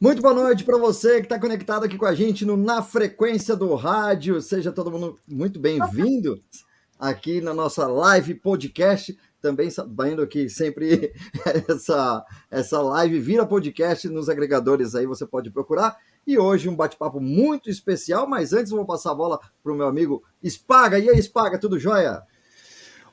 Muito boa noite para você que está conectado aqui com a gente no Na Frequência do Rádio. Seja todo mundo muito bem-vindo aqui na nossa live podcast. Também sabendo que sempre essa, essa live vira podcast nos agregadores aí, você pode procurar. E hoje um bate-papo muito especial, mas antes vou passar a bola para o meu amigo Spaga. E aí, Spaga, tudo jóia?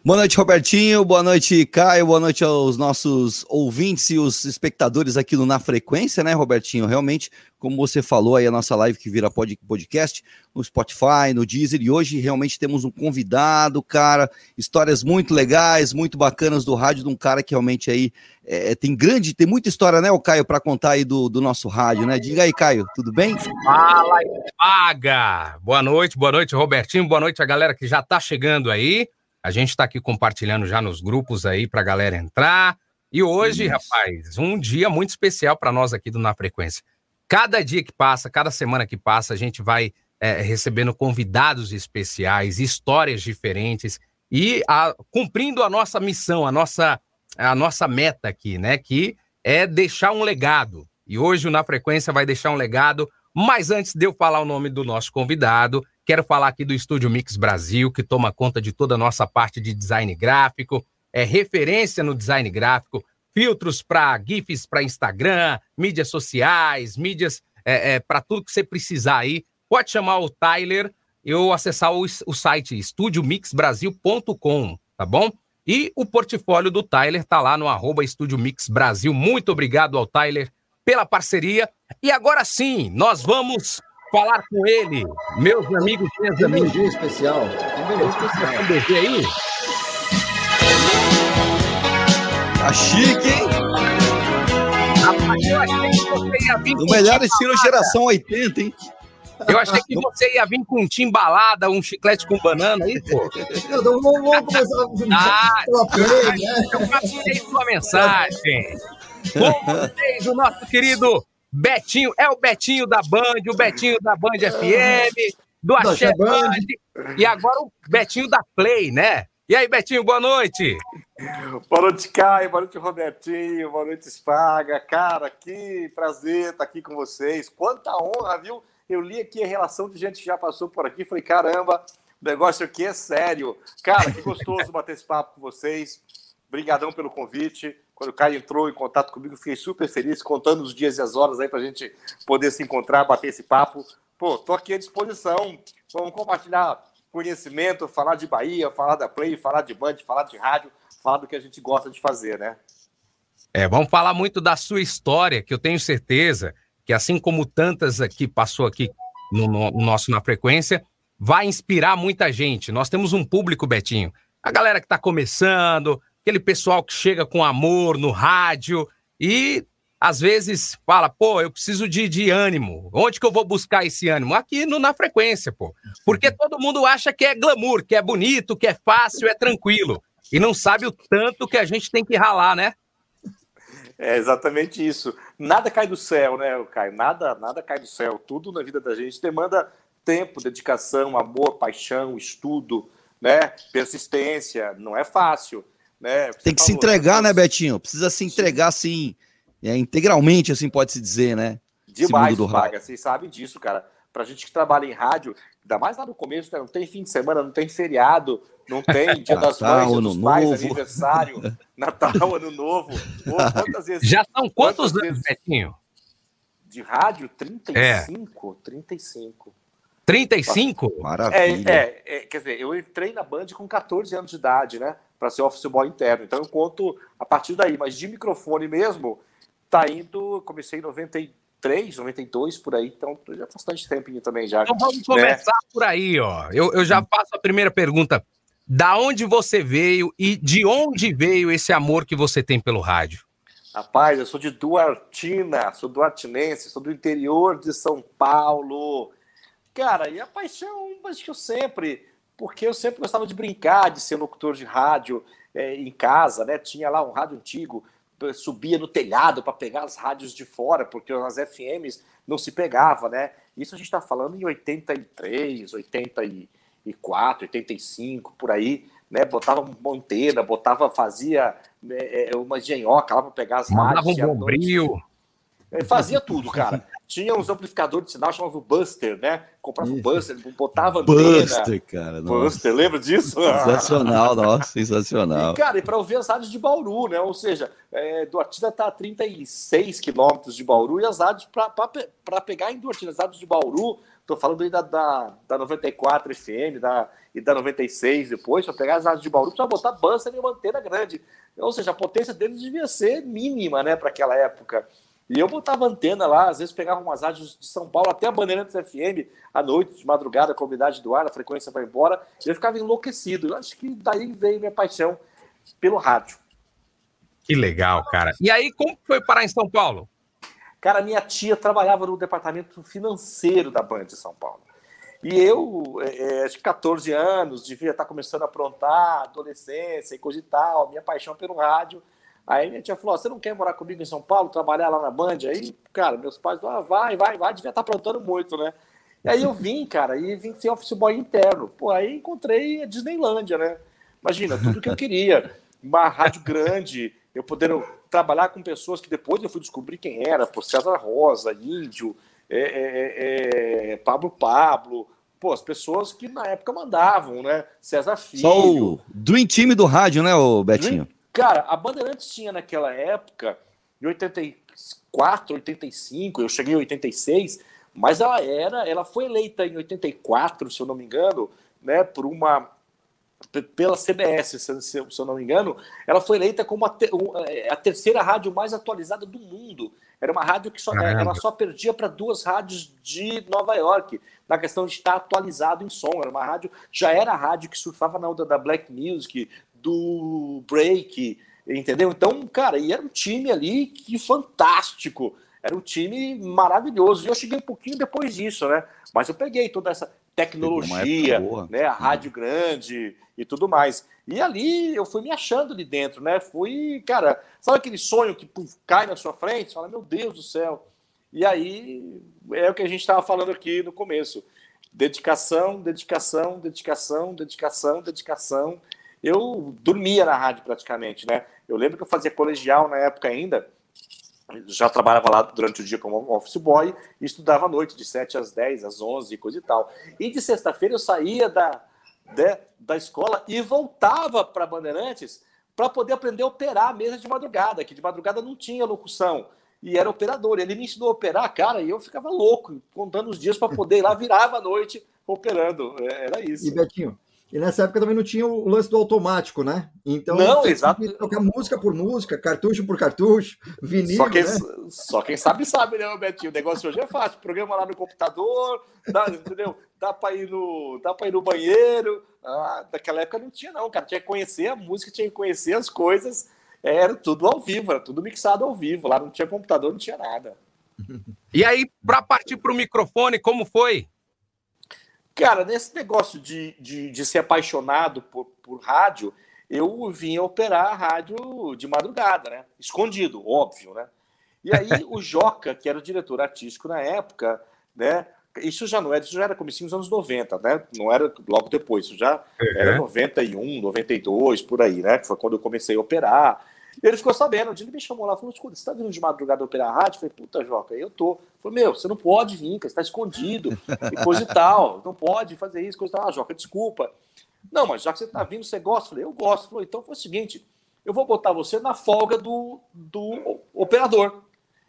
Boa noite, Robertinho. Boa noite, Caio. Boa noite aos nossos ouvintes e os espectadores aqui no Na Frequência, né, Robertinho? Realmente, como você falou aí, a nossa live que vira podcast no Spotify, no Deezer, e hoje realmente temos um convidado, cara, histórias muito legais, muito bacanas do rádio, de um cara que realmente aí é, tem grande, tem muita história, né, o Caio, para contar aí do, do nosso rádio, né? Diga aí, Caio, tudo bem? Fala, paga! Boa noite, boa noite, Robertinho, boa noite a galera que já tá chegando aí. A gente está aqui compartilhando já nos grupos aí para a galera entrar. E hoje, Isso. rapaz, um dia muito especial para nós aqui do Na Frequência. Cada dia que passa, cada semana que passa, a gente vai é, recebendo convidados especiais, histórias diferentes e a, cumprindo a nossa missão, a nossa, a nossa meta aqui, né? Que é deixar um legado. E hoje o Na Frequência vai deixar um legado. Mas antes de eu falar o nome do nosso convidado, Quero falar aqui do Estúdio Mix Brasil, que toma conta de toda a nossa parte de design gráfico, é referência no design gráfico, filtros para GIFs para Instagram, mídias sociais, mídias é, é, para tudo que você precisar aí. Pode chamar o Tyler ou acessar o, o site estudiomixbrasil.com, tá bom? E o portfólio do Tyler tá lá no arroba Estúdio Mix Brasil. Muito obrigado ao Tyler pela parceria. E agora sim, nós vamos falar com ele, meus amigos e minhas amigas. Um especial. Um especial. Um BG aí? Tá chique, hein? eu achei que você ia vir. O melhor estilo geração 80, hein? Eu achei que você ia vir com um timbalada, um chiclete com banana aí, pô. Não vou, vou começar. Ah, eu passei sua mensagem. Com vocês, o nosso querido Betinho, é o Betinho da Band, o Betinho da Band FM, do Axé Band, e agora o Betinho da Play, né? E aí, Betinho, boa noite. Boa noite, Caio, boa noite, Robertinho, boa noite, Spaga. Cara, que prazer estar aqui com vocês. Quanta honra, viu? Eu li aqui a relação de gente que já passou por aqui, falei, caramba, o negócio aqui é sério. Cara, que gostoso bater esse papo com vocês. Obrigadão pelo convite. Quando o Caio entrou em contato comigo, fiquei super feliz, contando os dias e as horas aí para a gente poder se encontrar, bater esse papo. Pô, tô aqui à disposição. Vamos compartilhar conhecimento, falar de Bahia, falar da Play, falar de Band, falar de rádio, falar do que a gente gosta de fazer, né? É, vamos falar muito da sua história, que eu tenho certeza que, assim como tantas aqui passou aqui no, no nosso Na Frequência, vai inspirar muita gente. Nós temos um público, Betinho. A galera que está começando, aquele pessoal que chega com amor no rádio e às vezes fala, pô, eu preciso de, de ânimo. Onde que eu vou buscar esse ânimo? Aqui no, na frequência, pô. Porque todo mundo acha que é glamour, que é bonito, que é fácil, é tranquilo. E não sabe o tanto que a gente tem que ralar, né? É exatamente isso. Nada cai do céu, né, Caio? Nada, nada cai do céu. Tudo na vida da gente demanda tempo, dedicação, amor, paixão, estudo, né? Persistência. Não é fácil. Né? Tem que falou, se entregar, né, Betinho? Precisa se entregar assim, é, integralmente, assim pode-se dizer, né? Demais, do Vaga, vocês sabem disso, cara. Pra gente que trabalha em rádio, ainda mais lá no começo, né? não tem fim de semana, não tem feriado, não tem Dia das Mães, Dia dos Pais, novo. aniversário, Natal, Ano Novo. Pô, quantas vezes, Já são quantos anos, Betinho? De rádio? 35, é. 35. 35? Maravilha. É, é, é, quer dizer, eu entrei na Band com 14 anos de idade, né? Para ser office boy interno. Então eu conto a partir daí, mas de microfone mesmo, tá indo, comecei em 93, 92 por aí, então já bastante tempinho também já. Então vamos né? começar por aí, ó. Eu, eu já faço a primeira pergunta. Da onde você veio e de onde veio esse amor que você tem pelo rádio? Rapaz, eu sou de Duartina, sou duartinense, sou do interior de São Paulo. Cara, e a paixão, acho que eu sempre porque eu sempre gostava de brincar, de ser locutor de rádio é, em casa, né? Tinha lá um rádio antigo, subia no telhado para pegar as rádios de fora, porque as FMs não se pegava, né? Isso a gente está falando em 83, 84, 85, por aí, né? Botava uma antena, botava, fazia é, é uma engenhoca lá para pegar as Mandava rádios. Um bombril. fazia tudo, cara. Tinha uns amplificadores de sinal, chamava Buster, né? Comprava o Buster, botava antena. Buster, cara. Buster, nossa. lembra disso? Sensacional, nossa, sensacional. E, cara, e para ouvir as rádios de Bauru, né? Ou seja, é, Duartina tá a 36 quilômetros de Bauru e as rádios para pegar em Duartina, as rádios de Bauru, tô falando aí da, da, da 94 FM da, e da 96 depois, para pegar as rádios de Bauru, para botar Buster e uma antena grande. Ou seja, a potência deles devia ser mínima, né, para aquela época. E eu botava antena lá, às vezes pegava umas rádios de São Paulo, até a Bandeirantes FM, à noite, de madrugada, a comunidade do ar, a frequência vai embora, e eu ficava enlouquecido. Eu acho que daí veio minha paixão pelo rádio. Que legal, cara. E aí, como foi parar em São Paulo? Cara, minha tia trabalhava no departamento financeiro da Band de São Paulo. E eu, é, acho que 14 anos, devia estar começando a aprontar, adolescência e coisa e tal, minha paixão pelo rádio Aí minha tia falou: você não quer morar comigo em São Paulo, trabalhar lá na Band? Aí, cara, meus pais falaram: ah, vai, vai, vai, devia estar tá aprontando muito, né? E aí eu vim, cara, e vim ser office boy interno. Pô, aí encontrei a Disneylândia, né? Imagina, tudo que eu queria. Uma rádio grande, eu podendo trabalhar com pessoas que depois eu fui descobrir quem era, por César Rosa, Índio, é, é, é, Pablo Pablo, pô, as pessoas que na época mandavam, né? César Filho. Só o Dream Team do rádio, né, o Betinho? Cara, a Bandeirantes tinha naquela época, em 84, 85, eu cheguei em 86, mas ela era, ela foi eleita em 84, se eu não me engano, né, por uma pela CBS, se, eu não me engano, ela foi eleita como a, é, a, terceira rádio mais atualizada do mundo. Era uma rádio que só, ela só perdia para duas rádios de Nova York, na questão de estar atualizado em som. Era uma rádio, já era a rádio que surfava na onda da Black Music, do break, entendeu? Então, cara, e era um time ali que fantástico. Era um time maravilhoso. E eu cheguei um pouquinho depois disso, né? Mas eu peguei toda essa tecnologia, né? A rádio grande e tudo mais. E ali eu fui me achando ali dentro, né? Fui, cara, sabe aquele sonho que puf, cai na sua frente? Fala, meu Deus do céu. E aí é o que a gente estava falando aqui no começo. Dedicação, dedicação, dedicação, dedicação, dedicação eu dormia na rádio praticamente, né? Eu lembro que eu fazia colegial na época ainda, já trabalhava lá durante o dia como office boy e estudava à noite, de 7 às 10, às 11 e coisa e tal. E de sexta-feira eu saía da, de, da escola e voltava para Bandeirantes para poder aprender a operar a mesa de madrugada, que de madrugada não tinha locução. E era operador. Ele me ensinou a operar, cara, e eu ficava louco, contando os dias para poder ir lá, virava a noite operando. É, era isso. E Betinho, e nessa época também não tinha o lance do automático, né? Então, não, exato. Tocar música por música, cartucho por cartucho, vinil. Só quem, né? só quem sabe, sabe, né, Betinho? O negócio hoje é fácil. Programa lá no computador, dá, entendeu? Dá para ir, no, dá ir no banheiro. Ah, naquela época não tinha, não, cara. Tinha que conhecer a música, tinha que conhecer as coisas. Era tudo ao vivo, era tudo mixado ao vivo. Lá não tinha computador, não tinha nada. E aí, para partir para o microfone, como foi? Cara, nesse negócio de, de, de ser apaixonado por, por rádio, eu vinha operar a rádio de madrugada, né? Escondido, óbvio, né? E aí o Joca, que era o diretor artístico na época, né? Isso já não era, isso já era comecinho dos anos 90, né? Não era logo depois, isso já uhum. era 91, 92, por aí, né? Que foi quando eu comecei a operar. Ele ficou sabendo, um dia ele me chamou lá, falou, escuta, você tá vindo de madrugada operar a rádio? Eu falei, puta, Joca, eu tô. Falei, meu, você não pode vir, cara, você tá escondido, e coisa e tal, não pode fazer isso, coisa e tal. Ah, Joca, desculpa. Não, mas já que você tá vindo, você gosta? Eu falei, eu gosto. Falei, então foi o seguinte, eu vou botar você na folga do, do operador.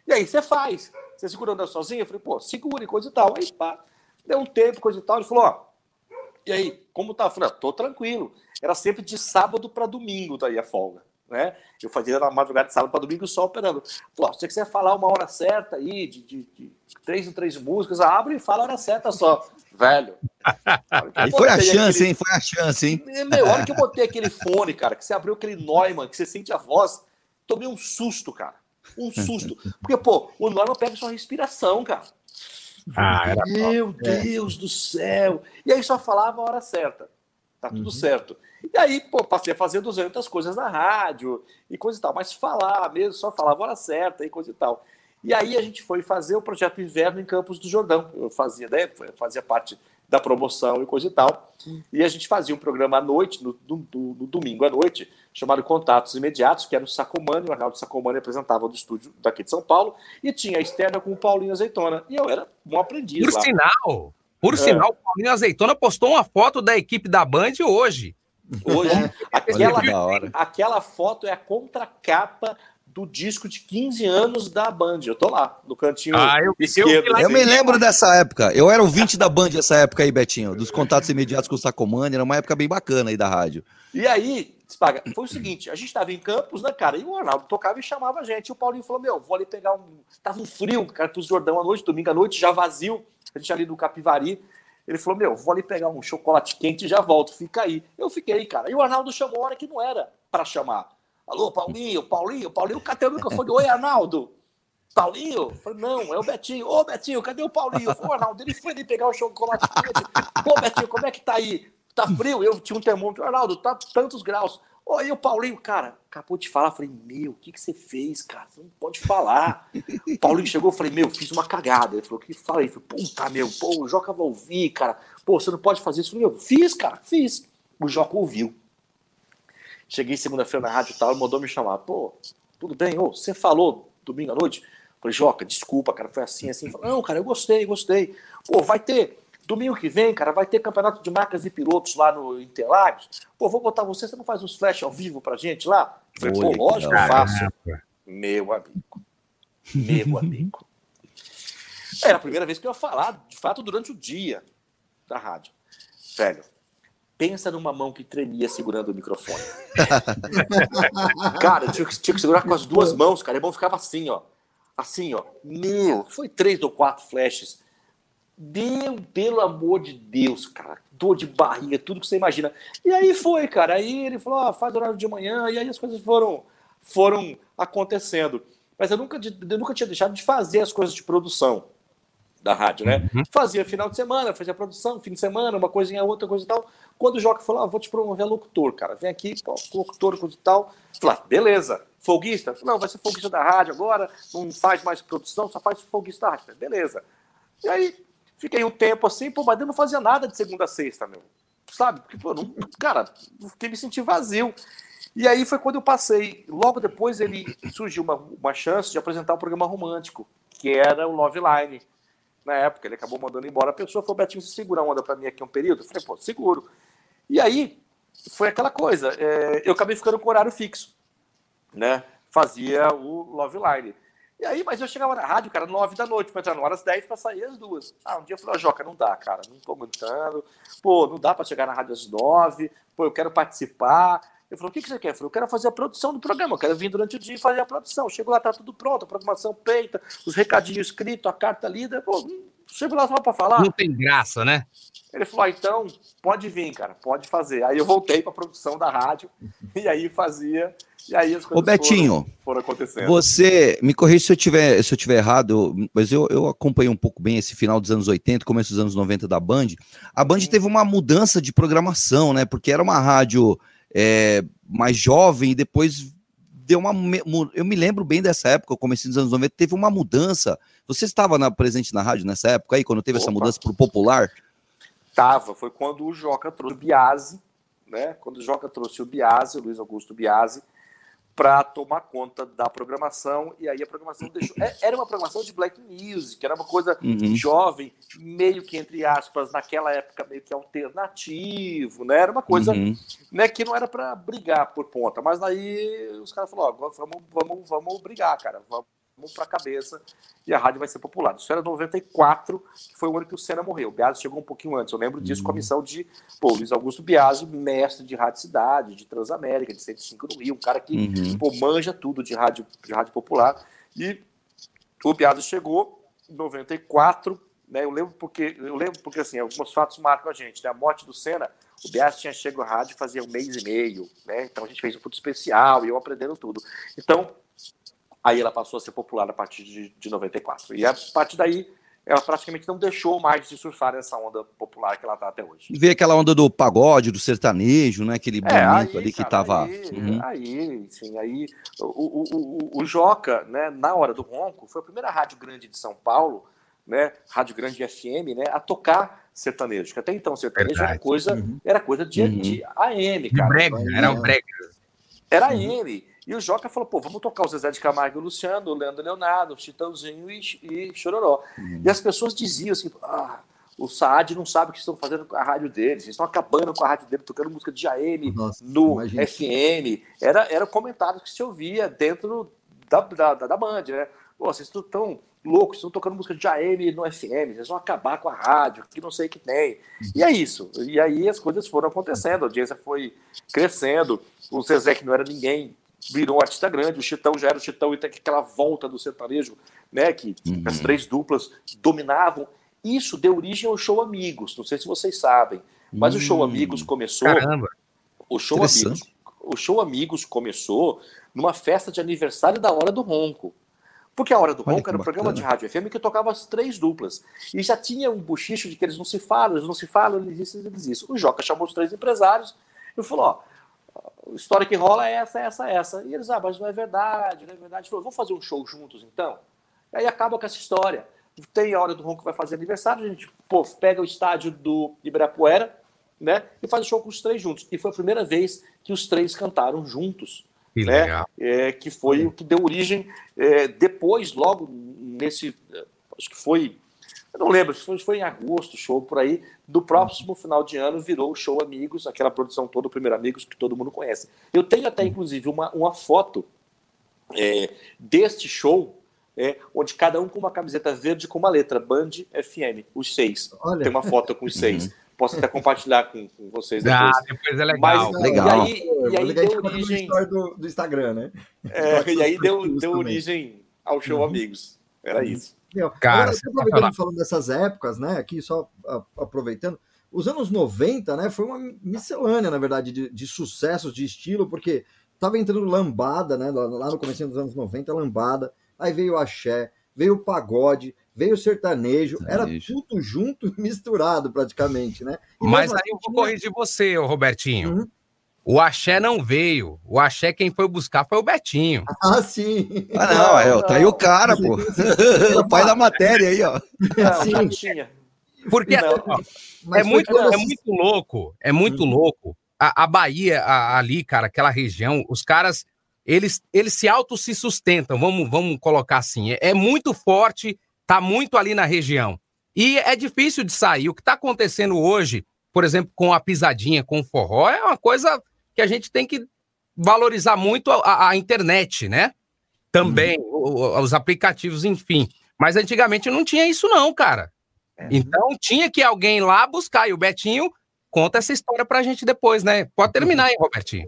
E aí você faz. Você segurando sozinho? Eu falei, pô, segure, coisa e tal. Aí, pá, deu um tempo, coisa e tal. Ele falou, ó, e aí, como tá? Eu falei, ah, tô tranquilo. Era sempre de sábado para domingo daí a folga né? Eu fazia na madrugada de sábado para domingo só operando. Pô, se você quiser falar uma hora certa aí, de, de, de três em três músicas, abre e fala a hora certa só. Velho. Aí foi a chance, aquele... hein? Foi a chance, hein? Meu, hora que eu botei aquele fone, cara, que você abriu aquele Neumann, que você sente a voz, tomei um susto, cara. Um susto. Porque, pô, o Neumann pega sua respiração, cara. Ah, Meu Deus do céu. E aí só falava a hora certa. Tá tudo uhum. certo. E aí, pô, passei a fazer 200 coisas na rádio e coisa e tal, mas falar mesmo, só falava a hora certa e coisa e tal. E aí a gente foi fazer o projeto Inverno em Campos do Jordão. Eu fazia, né, fazia parte da promoção e coisa e tal. E a gente fazia um programa à noite, no, no, no domingo à noite, chamado Contatos Imediatos, que era o Sacomani, o Arnaldo Sacomani apresentava do estúdio daqui de São Paulo, e tinha a externa com o Paulinho Azeitona. E eu era um aprendiz Por lá. sinal, por é. sinal, o Paulinho Azeitona postou uma foto da equipe da Band hoje. Hoje, aquela, aquela foto é a contracapa do disco de 15 anos da Band. Eu tô lá, no cantinho ah, eu, esquerdo. Eu, eu me lembro dessa época. Eu era o 20 da Band essa época aí, Betinho, dos contatos imediatos com o Sacomani. Era uma época bem bacana aí da rádio. E aí, Spaga, foi o seguinte: a gente tava em Campos, né, cara? E o Arnaldo tocava e chamava a gente. E o Paulinho falou: Meu, vou ali pegar um. Tava um frio, cara, pros Jordão à noite, domingo à noite, já vazio. A gente ali no Capivari. Ele falou: Meu, vou ali pegar um chocolate quente e já volto, fica aí. Eu fiquei, cara. E o Arnaldo chamou a hora que não era para chamar. Alô, Paulinho, Paulinho, Paulinho, cadê o microfone? Oi, Arnaldo. Paulinho? Falei, não, é o Betinho. Ô, Betinho, cadê o Paulinho? Foi o Arnaldo. Ele foi ali pegar o chocolate quente. Pô, Betinho, como é que tá aí? Tá frio? Eu tinha um termômetro. Arnaldo, tá tantos graus. Oi, o Paulinho, cara, acabou de falar. Falei, meu, o que, que você fez, cara? Você não pode falar. O Paulinho chegou, falei, meu, fiz uma cagada. Ele falou, que fala aí? Falei, puta, meu, pô, o Joca vai ouvir, cara. Pô, você não pode fazer isso. Eu falei, meu, fiz, cara, fiz. O Joca ouviu. Cheguei segunda-feira na rádio e tal, ele mandou me chamar. Pô, tudo bem? Ô, você falou domingo à noite? Falei, Joca, desculpa, cara, foi assim, assim. Falei, não, cara, eu gostei, gostei. Pô, vai ter, domingo que vem, cara, vai ter campeonato de marcas e pilotos lá no Interlagos. Pô, vou botar você, você não faz uns flash ao vivo pra gente lá? Falei, pô, lógico, eu faço. Meu amigo. Meu amigo. Era a primeira vez que eu ia falar, de fato, durante o dia da rádio. Velho, Pensa numa mão que tremia segurando o microfone. cara, eu tinha que, tinha que segurar com as duas mãos, cara. E a mão ficava assim, ó. Assim, ó. Meu, foi três ou quatro flashes. Deu, pelo amor de Deus, cara. Dor de barriga, tudo que você imagina. E aí foi, cara. Aí ele falou, ah, faz horário de manhã. E aí as coisas foram, foram acontecendo. Mas eu nunca, eu nunca tinha deixado de fazer as coisas de produção da rádio, né? Uhum. Fazia final de semana, fazia produção, fim de semana, uma coisinha, outra coisa e tal. Quando o Joca falou, ah, vou te promover a locutor, cara, vem aqui, pô, locutor, coisa e tal. Falei, ah, beleza. Folguista? Não, vai ser folguista da rádio agora, não faz mais produção, só faz folguista da rádio. Beleza. E aí, fiquei um tempo assim, pô, mas eu não fazia nada de segunda a sexta, meu. Sabe? Porque, pô, não, cara, fiquei me sentindo vazio. E aí foi quando eu passei. Logo depois ele surgiu uma, uma chance de apresentar um programa romântico, que era o Love Line na época. Ele acabou mandando embora a pessoa. Falou, Betinho, você segura a onda para mim aqui um período? Eu falei, pô, seguro. E aí, foi aquela coisa. É, eu acabei ficando com horário fixo. Né? Fazia o Love Line. E aí, mas eu chegava na rádio, cara, nove da noite, para entrar no horas 10 para sair às duas. Ah, um dia eu falei, oh, Joca, não dá, cara, não tô aguentando. Pô, não dá para chegar na rádio às nove. Pô, eu quero participar. Eu falei, o que, que você quer? Eu falei, eu quero fazer a produção do programa, eu quero vir durante o dia e fazer a produção. Chego lá, tá tudo pronto, a programação peita, os recadinhos escritos, a carta lida. Pô, chego lá só para falar. Não tem graça, né? Ele falou, ah, então, pode vir, cara, pode fazer. Aí eu voltei para a produção da rádio e aí fazia, e aí as coisas Ô, Betinho, foram, foram acontecendo. Você, me corrija se eu tiver, se eu tiver errado, mas eu, eu acompanhei um pouco bem esse final dos anos 80, começo dos anos 90 da Band. A Band teve uma mudança de programação, né? Porque era uma rádio é, mais jovem e depois deu uma. Eu me lembro bem dessa época, começo dos anos 90, teve uma mudança. Você estava na, presente na rádio nessa época aí, quando teve Opa. essa mudança para o popular? Tava, foi quando o Joca trouxe o Biase, né? Quando o Joca trouxe o Biase, o Luiz Augusto Biase, para tomar conta da programação, e aí a programação deixou. É, era uma programação de black music, era uma coisa uhum. jovem, meio que, entre aspas, naquela época, meio que alternativo, né? Era uma coisa uhum. né, que não era para brigar por ponta, mas aí os caras falaram: ó, vamos, vamos, vamos brigar, cara, vamos para a cabeça e a rádio vai ser popular. Isso era 94, que foi o ano que o Senna morreu. O Biasi chegou um pouquinho antes. Eu lembro disso com a uhum. missão de pô, Luiz Augusto Biasi, mestre de rádio cidade, de Transamérica, de 105 no Rio, um cara que uhum. pô, manja tudo de rádio, de rádio popular. E o Biasi chegou em 94, né? Eu lembro porque eu lembro porque assim, alguns fatos marcam a gente, né? A morte do Senna, o Biasi tinha chegado à rádio fazia um mês e meio, né? Então a gente fez um puto especial e eu aprendendo tudo. Então, Aí ela passou a ser popular a partir de, de 94. E a partir daí, ela praticamente não deixou mais de surfar essa onda popular que ela está até hoje. Vê aquela onda do pagode, do sertanejo, né? Aquele é, momento ali que estava. Aí, uhum. aí, sim, aí o, o, o, o, Joca, né, na hora do ronco, foi a primeira rádio grande de São Paulo né, Rádio Grande FM, né, a tocar sertanejo. Que até então sertanejo Verdade. era coisa, uhum. era coisa de, uhum. de AM, cara. Brega, era um brega. Era AM. E o Joca falou, pô, vamos tocar o Zezé de Camargo e o Luciano, o Leandro Leonardo, o Chitãozinho e, e Chororó. Uhum. E as pessoas diziam assim, ah, o Saad não sabe o que estão fazendo com a rádio deles, eles estão acabando com a rádio dele, tocando música de AM Nossa, no imagina. FM. Era, era comentário que se ouvia dentro da, da, da, da Band, né? Pô, vocês estão loucos, estão tocando música de AM no FM, vocês vão acabar com a rádio, que não sei o que tem. E é isso. E aí as coisas foram acontecendo, a audiência foi crescendo, o Zezé, que não era ninguém, virou um artista grande, o Chitão já era o Chitão e tem aquela volta do sertanejo, né, que uhum. as três duplas dominavam. Isso deu origem ao show Amigos, não sei se vocês sabem, mas o show hum. Amigos começou. Caramba! O show Amigos, o show Amigos começou numa festa de aniversário da Hora do Ronco. Porque a Hora do Ronco era um programa de rádio FM que tocava as três duplas. E já tinha um bochicho de que eles não se falam, eles não se falam, eles isso, eles isso. O Joca chamou os três empresários e falou: ó, a história que rola é essa, essa, essa. E eles, ah, mas não é verdade, não é verdade. Falou: vamos fazer um show juntos então? E aí acaba com essa história tem a hora do Ronco vai fazer aniversário, a gente pô, pega o estádio do Ibirapuera, né? E faz o show com os três juntos. E foi a primeira vez que os três cantaram juntos. Que né? Legal. É, que foi o que deu origem é, depois, logo nesse. Acho que foi. Eu não lembro, foi, foi em agosto, show por aí. Do próximo final de ano virou o show Amigos, aquela produção toda, o primeiro Amigos, que todo mundo conhece. Eu tenho até, inclusive, uma, uma foto é, deste show é, onde cada um com uma camiseta verde com uma letra, Band FM, os seis. Olha. Tem uma foto com os seis. Uhum. Posso até compartilhar com, com vocês depois. Ah, depois é legal. Mas, legal. E aí, e aí deu origem... Do, do, Instagram, né? É, e aí deu, deu origem ao show uhum. Amigos. Era uhum. Isso. Cara, Agora, aproveitando falando dessas épocas, né? Aqui só aproveitando, os anos 90, né? Foi uma miscelânea, na verdade, de, de sucessos de estilo, porque tava entrando lambada, né? Lá no começo dos anos 90, lambada aí veio o axé, veio o pagode, veio o sertanejo, era tudo junto, misturado praticamente, né? E Mas aí eu vou corrigir você, Robertinho. Uhum. O axé não veio. O axé quem foi buscar foi o Betinho. Ah, sim. Ah, não, é, tá aí o cara, pô. o pai da matéria aí, ó. Não, tinha. Porque ó, é, muito, é muito louco, é muito uhum. louco. A, a Bahia, a, ali, cara, aquela região, os caras eles, eles se auto se sustentam, vamos, vamos colocar assim. É, é muito forte, tá muito ali na região. E é difícil de sair. O que está acontecendo hoje, por exemplo, com a pisadinha, com o forró, é uma coisa que a gente tem que valorizar muito a, a internet, né? Também, uhum. os aplicativos, enfim. Mas antigamente não tinha isso, não, cara. Uhum. Então tinha que alguém lá buscar. E o Betinho conta essa história pra gente depois, né? Pode terminar aí, Robertinho.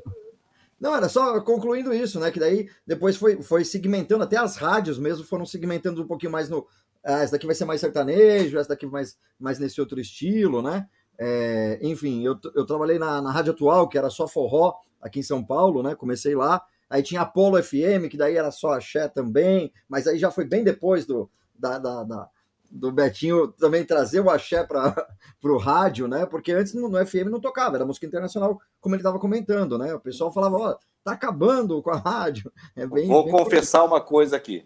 Não, era só concluindo isso, né? Que daí depois foi, foi segmentando, até as rádios mesmo foram segmentando um pouquinho mais no. Ah, essa daqui vai ser mais sertanejo, essa daqui mais, mais nesse outro estilo, né? É, enfim, eu, eu trabalhei na, na Rádio Atual, que era só forró, aqui em São Paulo, né? Comecei lá. Aí tinha Apolo FM, que daí era só axé também, mas aí já foi bem depois do, da, da, da do Betinho também trazer o axé para o rádio, né? Porque antes no, no, FM não tocava, era música internacional, como ele estava comentando, né? O pessoal falava, ó, tá acabando com a rádio. É bem, Vou bem confessar uma coisa aqui.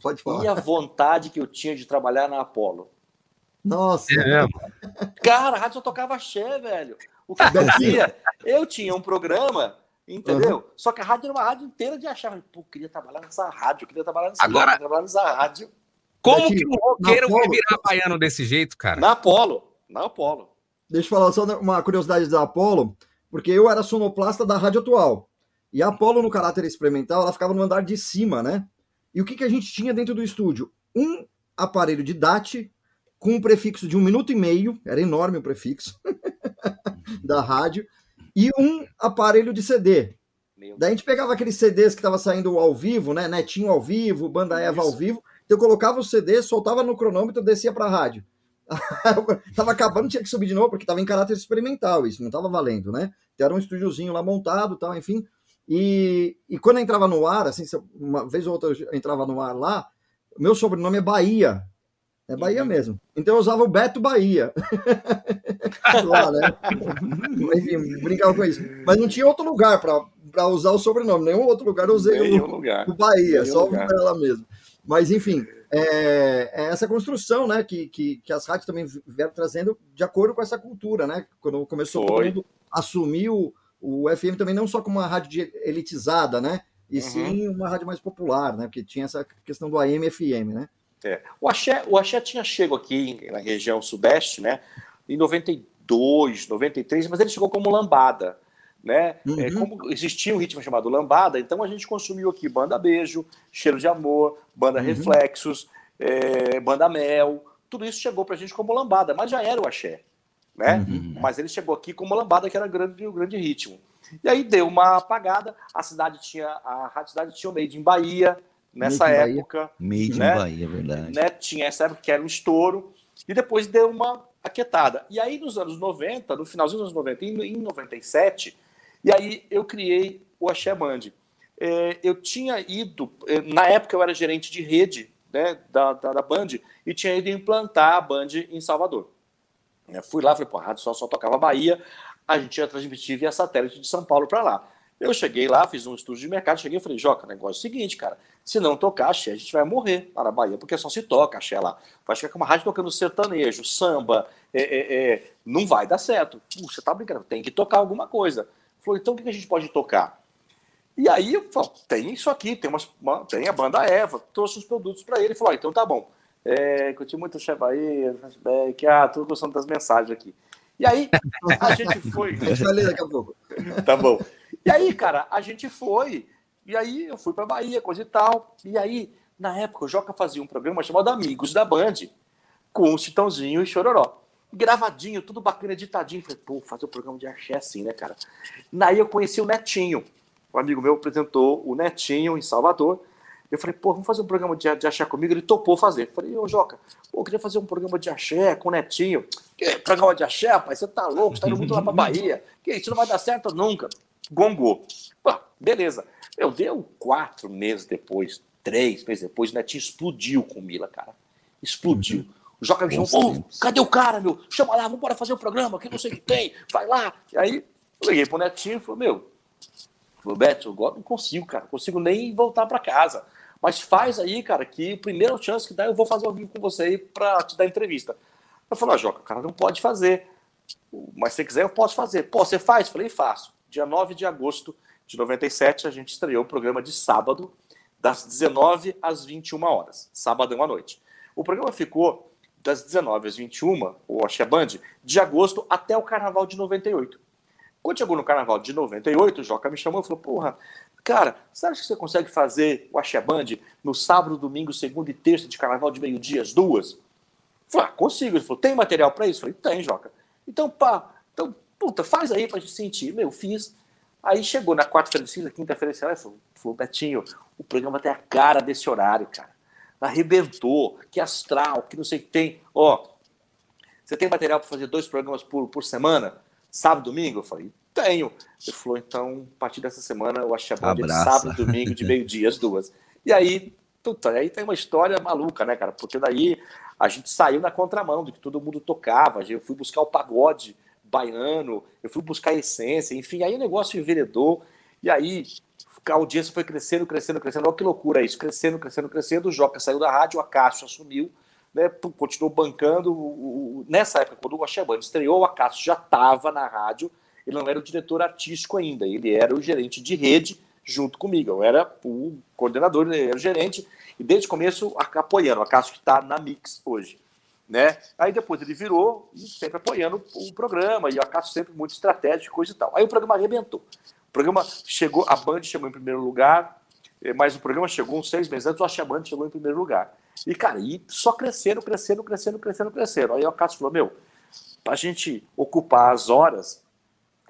Pode falar. E a vontade que eu tinha de trabalhar na Apollo. Nossa. É. Cara, a rádio só tocava axé, velho. O que acontecia? eu tinha um programa Entendeu? Uhum. Só que a rádio era uma rádio inteira de achar. Pô, queria trabalhar nessa rádio, queria trabalhar nessa Agora, rádio, trabalhar nessa rádio. Como que um roqueiro vai virar baiano desse jeito, cara? Na Apolo. Na Apolo. Deixa eu falar só uma curiosidade da Apolo, porque eu era sonoplasta da Rádio Atual. E a Apolo, no caráter experimental, ela ficava no andar de cima, né? E o que, que a gente tinha dentro do estúdio? Um aparelho de DAT com um prefixo de um minuto e meio, era enorme o prefixo da rádio, e um aparelho de CD. Daí a gente pegava aqueles CDs que estava saindo ao vivo, né? Netinho ao vivo, Banda Eva ao vivo, eu colocava o CD, soltava no cronômetro, descia para a rádio. tava acabando, tinha que subir de novo, porque tava em caráter experimental, isso não tava valendo, né? Então, era um estúdiozinho lá montado, tal, enfim. E, e quando eu entrava no ar, assim, uma vez ou outra eu entrava no ar lá, meu sobrenome é Bahia. É Bahia uhum. mesmo. Então eu usava o Beto Bahia. lá, né? Enfim, brincava com isso. Mas não tinha outro lugar para usar o sobrenome, nenhum outro lugar eu usei nenhum o, lugar. o Bahia, nenhum só lugar. ela mesmo. Mas, enfim, é, é, essa construção né, que, que, que, as rádios também vieram trazendo de acordo com essa cultura, né? Quando começou Foi. todo mundo assumir o, o FM também não só como uma rádio elitizada, né? E uhum. sim uma rádio mais popular, né? Porque tinha essa questão do AM FM, né? É. O, Axé, o Axé tinha chego aqui na região sudeste, né? Em 92, 93, mas ele chegou como lambada. Né? É, uhum. É, como existia um ritmo chamado lambada, então a gente consumiu aqui banda beijo, cheiro de amor, banda uhum. reflexos, é, banda mel, tudo isso chegou para a gente como lambada, mas já era o axé, né? Uhum. Mas ele chegou aqui como lambada, que era grande, o grande ritmo. E aí deu uma apagada, a cidade tinha, a rádio cidade tinha o Made in Bahia, nessa Made época. Made né? in Bahia, é verdade. Né? Tinha essa época que era um estouro, e depois deu uma aquietada. E aí nos anos 90, no finalzinho dos anos 90, em 97, e aí eu criei o Axé Band. É, eu tinha ido, é, na época eu era gerente de rede né, da, da, da Band, e tinha ido implantar a Band em Salvador. Eu fui lá, falei, pô, a rádio só, só tocava Bahia, a gente ia transmitir via satélite de São Paulo para lá. Eu cheguei lá, fiz um estudo de mercado, cheguei e falei, Joca, negócio é o seguinte, cara, se não tocar axé, a gente vai morrer lá na Bahia, porque só se toca axé lá. Vai ficar com uma rádio tocando sertanejo, samba, é, é, é, não vai dar certo. Puxa, tá brincando, tem que tocar alguma coisa. Falou, então o que a gente pode tocar? E aí eu falei, tem isso aqui, tem, umas, uma, tem a banda Eva, trouxe os produtos para ele. Ele falou, ah, então tá bom. É, curti muito o Chevaí, flashback, ah, tô gostando das mensagens aqui. E aí a gente foi. A vai ler daqui a pouco. tá bom. E aí, cara, a gente foi, e aí eu fui para Bahia, coisa e tal. E aí, na época, o Joca fazia um programa chamado Amigos da Band, com o Chitãozinho e Chororó gravadinho, tudo bacana, editadinho. Falei, pô, fazer um programa de axé assim, né, cara? Daí eu conheci o Netinho. Um amigo meu apresentou o Netinho em Salvador. Eu falei, pô, vamos fazer um programa de, de axé comigo? Ele topou fazer. Eu falei, ô Joca, pô, eu queria fazer um programa de axé com o Netinho. Que programa de axé, rapaz? Você tá louco, você tá indo muito lá pra Bahia. Que isso não vai dar certo nunca. Gongou. Pô, beleza. Eu deu quatro meses depois, três meses depois, o Netinho explodiu com o Mila, cara. Explodiu. Uhum. O Joca me chamou, oh, cadê o cara, meu? Chama lá, vamos embora fazer o um programa, que não sei o que tem, vai lá. E aí, eu liguei pro Netinho e falei, meu, Beto, agora não consigo, cara, não consigo nem voltar para casa. Mas faz aí, cara, que a primeira chance que dá, eu vou fazer ao vivo com você aí pra te dar entrevista. Eu falei, ah, Joca, o cara não pode fazer. Mas se quiser, eu posso fazer. Pô, você faz? Falei, faço. Dia 9 de agosto de 97, a gente estreou o programa de sábado, das 19 às 21 horas, sábado à noite. O programa ficou das 19 às 21, o Axé Band, de agosto até o carnaval de 98. Quando chegou no carnaval de 98, o Joca me chamou e falou: Porra, cara, você acha que você consegue fazer o Axé Band no sábado, domingo, segunda e terça de carnaval de meio-dia, as duas? Eu falei: ah, consigo. Ele falou: Tem material para isso? Eu falei: Tem, Joca. Então, pá, então, puta, faz aí pra gente sentir. Meu, fiz. Aí chegou na quarta-feira de quinta-feira de cinza, falou, falou: Betinho, o programa tem a cara desse horário, cara arrebentou, que astral, que não sei o que tem. Ó, você tem material para fazer dois programas por, por semana? Sábado domingo? Eu falei, tenho. Ele falou, então, a partir dessa semana eu achei bom de sábado domingo, de meio-dia, as duas. E aí, puta, aí tem uma história maluca, né, cara? Porque daí a gente saiu na contramão do que todo mundo tocava. Eu fui buscar o pagode baiano, eu fui buscar a essência, enfim, aí o negócio enveredou. E aí a audiência foi crescendo, crescendo, crescendo. Olha que loucura isso, crescendo, crescendo, crescendo. O Joca saiu da rádio, a Cássio assumiu, né, continuou bancando. Nessa época, quando o Axé Band estreou, o Acácio já estava na rádio, ele não era o diretor artístico ainda, ele era o gerente de rede junto comigo. Eu era o coordenador, ele era o gerente, e desde o começo apoiando. O Acácio que está na Mix hoje. Né? Aí depois ele virou sempre apoiando o programa, e o Acácio sempre muito estratégico, coisa e tal. Aí o programa arrebentou programa chegou, a Band chegou em primeiro lugar, eh, mas o programa chegou uns seis meses antes, eu acho que a Band chegou em primeiro lugar. E, cara, e só crescendo, crescendo, crescendo, crescendo, crescendo. Aí o Cássio falou, meu, pra gente ocupar as horas,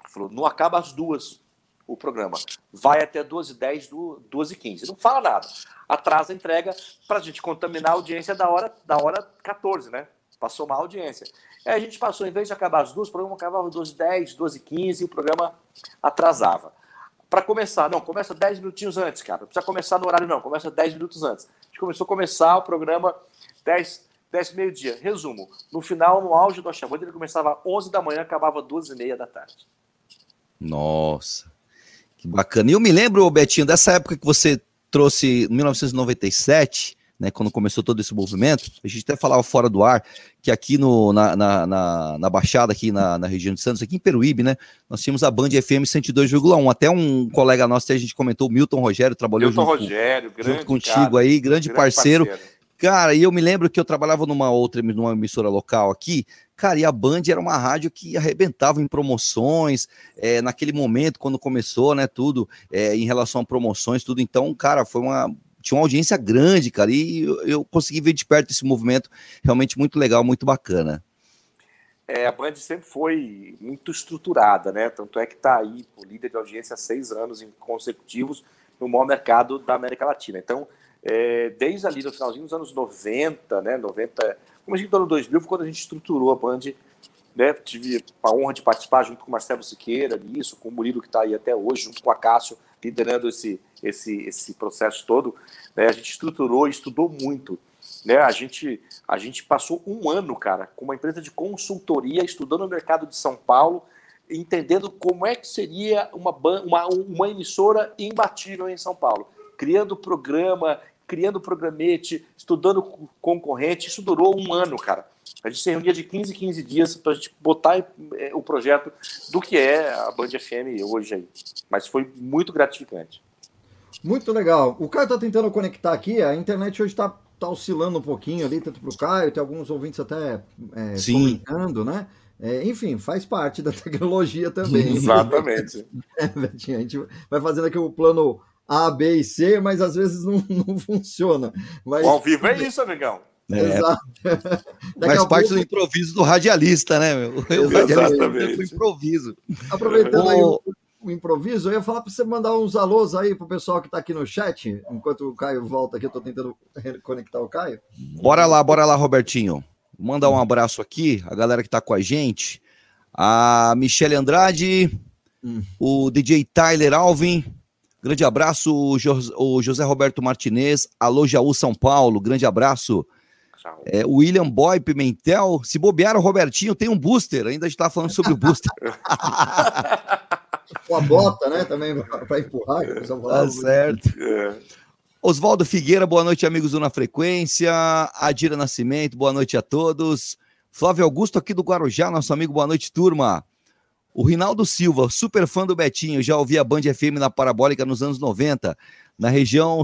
falou, não acaba às duas o programa. Vai até 12 h 10, 12 h 15. Não fala nada. Atrasa a entrega para a gente contaminar a audiência da hora, da hora 14, né? Passou uma audiência. Aí a gente passou, em vez de acabar as duas, o programa acabava às 12 10, 12 15 e o programa atrasava. Para começar, não, começa 10 minutinhos antes, cara. Não precisa começar no horário, não, começa 10 minutos antes. A gente começou a começar o programa 10, 10 meio-dia. Resumo: no final, no auge do Achabanda, ele começava às 11 da manhã, acabava às 12 e meia da tarde. Nossa, que bacana. E eu me lembro, Betinho, dessa época que você trouxe, em 1997 né, quando começou todo esse movimento, a gente até falava fora do ar que aqui no, na, na, na, na Baixada, aqui na, na, região de Santos, aqui em Peruíbe, né, nós tínhamos a Band FM 102,1. Até um colega nosso, a gente comentou, o Milton Rogério, trabalhou Milton junto, Rogério, com, junto contigo cara, aí, grande, grande parceiro. parceiro. Cara, e eu me lembro que eu trabalhava numa outra, numa emissora local aqui, cara, e a Band era uma rádio que arrebentava em promoções, é, naquele momento, quando começou, né, tudo, é, em relação a promoções, tudo. Então, cara, foi uma, tinha uma audiência grande, cara, e eu, eu consegui ver de perto esse movimento realmente muito legal, muito bacana. É, a Band sempre foi muito estruturada, né? Tanto é que está aí, por líder de audiência há seis anos consecutivos no maior mercado da América Latina. Então, é, desde ali no finalzinho dos anos 90, né? 90, como a gente no ano 2000, foi quando a gente estruturou a Band. Né, tive a honra de participar junto com o Marcelo Siqueira nisso, com o Murilo que está aí até hoje, junto com a Cássio, liderando esse, esse, esse processo todo, né, a gente estruturou estudou muito. Né, a, gente, a gente passou um ano, cara, com uma empresa de consultoria, estudando o mercado de São Paulo, entendendo como é que seria uma, uma, uma emissora imbatível em São Paulo. Criando programa, criando programete, estudando concorrente. Isso durou um ano, cara. A gente se reunia de 15 em 15 dias para a gente botar é, o projeto do que é a Band FM hoje aí. Mas foi muito gratificante. Muito legal. O Caio está tentando conectar aqui, a internet hoje está tá oscilando um pouquinho ali, tanto para o Caio, tem alguns ouvintes até é, comentando, né? É, enfim, faz parte da tecnologia também. Exatamente. É, a gente vai fazendo aqui o plano A, B e C, mas às vezes não, não funciona. Mas... O ao vivo é isso, amigão. É. Exato. Faz parte pouco... do improviso do radialista, né, meu? O radialista é improviso. Aproveitando aí o, o, improviso, eu ia falar para você mandar uns alôs aí pro pessoal que está aqui no chat, enquanto o Caio volta aqui, eu estou tentando conectar o Caio. Bora lá, bora lá, Robertinho. Vou mandar um abraço aqui, a galera que está com a gente. A Michele Andrade, hum. o DJ Tyler Alvin, grande abraço, o José Roberto Martinez, alô Jaú São Paulo, grande abraço. É, William Boy Pimentel, se bobear o Robertinho tem um booster, ainda está falando sobre o booster. Com a bota, né, também para empurrar. Tá certo. É. Oswaldo Figueira, boa noite, amigos do Na Frequência. Adira Nascimento, boa noite a todos. Flávio Augusto aqui do Guarujá, nosso amigo, boa noite, turma. O Rinaldo Silva, super fã do Betinho, já ouvi a Band FM na Parabólica nos anos 90, na região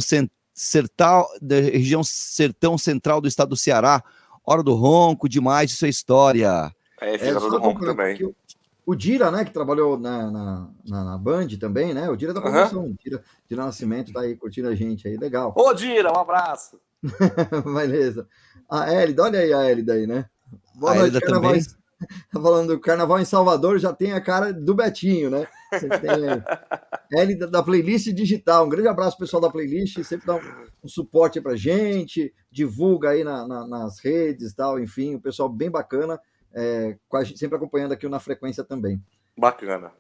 sertal, da região sertão central do estado do Ceará. Hora do Ronco, demais, isso é história. É, é do Ronco também. O, o Dira, né, que trabalhou na, na, na, na Band também, né? O Dira da promoção. Uhum. Dira, Dira Nascimento tá aí curtindo a gente aí, legal. Ô, Dira, um abraço. Beleza. A Elida, olha aí a Elida aí, né? Boa a noite, Elida também. Tá falando do carnaval em Salvador, já tem a cara do Betinho, né? Tem L da, playlist digital. Um grande abraço, pessoal da playlist. Sempre dá um, um suporte pra gente, divulga aí na, na, nas redes e tal. Enfim, o pessoal bem bacana, é, gente, sempre acompanhando aqui na frequência também. Bacana.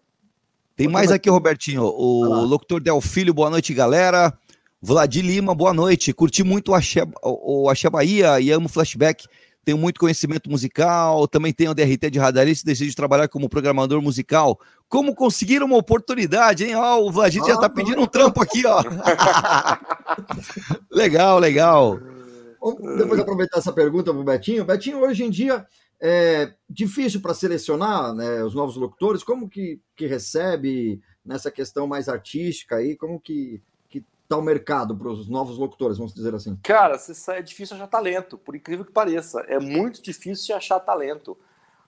Tem mais aqui, Robertinho. O locutor Del Filho, boa noite, galera. Vladir Lima, boa noite. Curti muito o Axé, o Axé Bahia e amo flashback tenho muito conhecimento musical, também tenho DRT de radarista e decidi trabalhar como programador musical. Como conseguir uma oportunidade, hein? Ó, o Vladir ah, já tá pedindo um trampo aqui, ó. legal, legal. Vamos depois aproveitar essa pergunta pro Betinho. Betinho, hoje em dia é difícil para selecionar né, os novos locutores. Como que, que recebe nessa questão mais artística aí? Como que está o mercado para os novos locutores, vamos dizer assim? Cara, é difícil achar talento, por incrível que pareça. É muito difícil achar talento.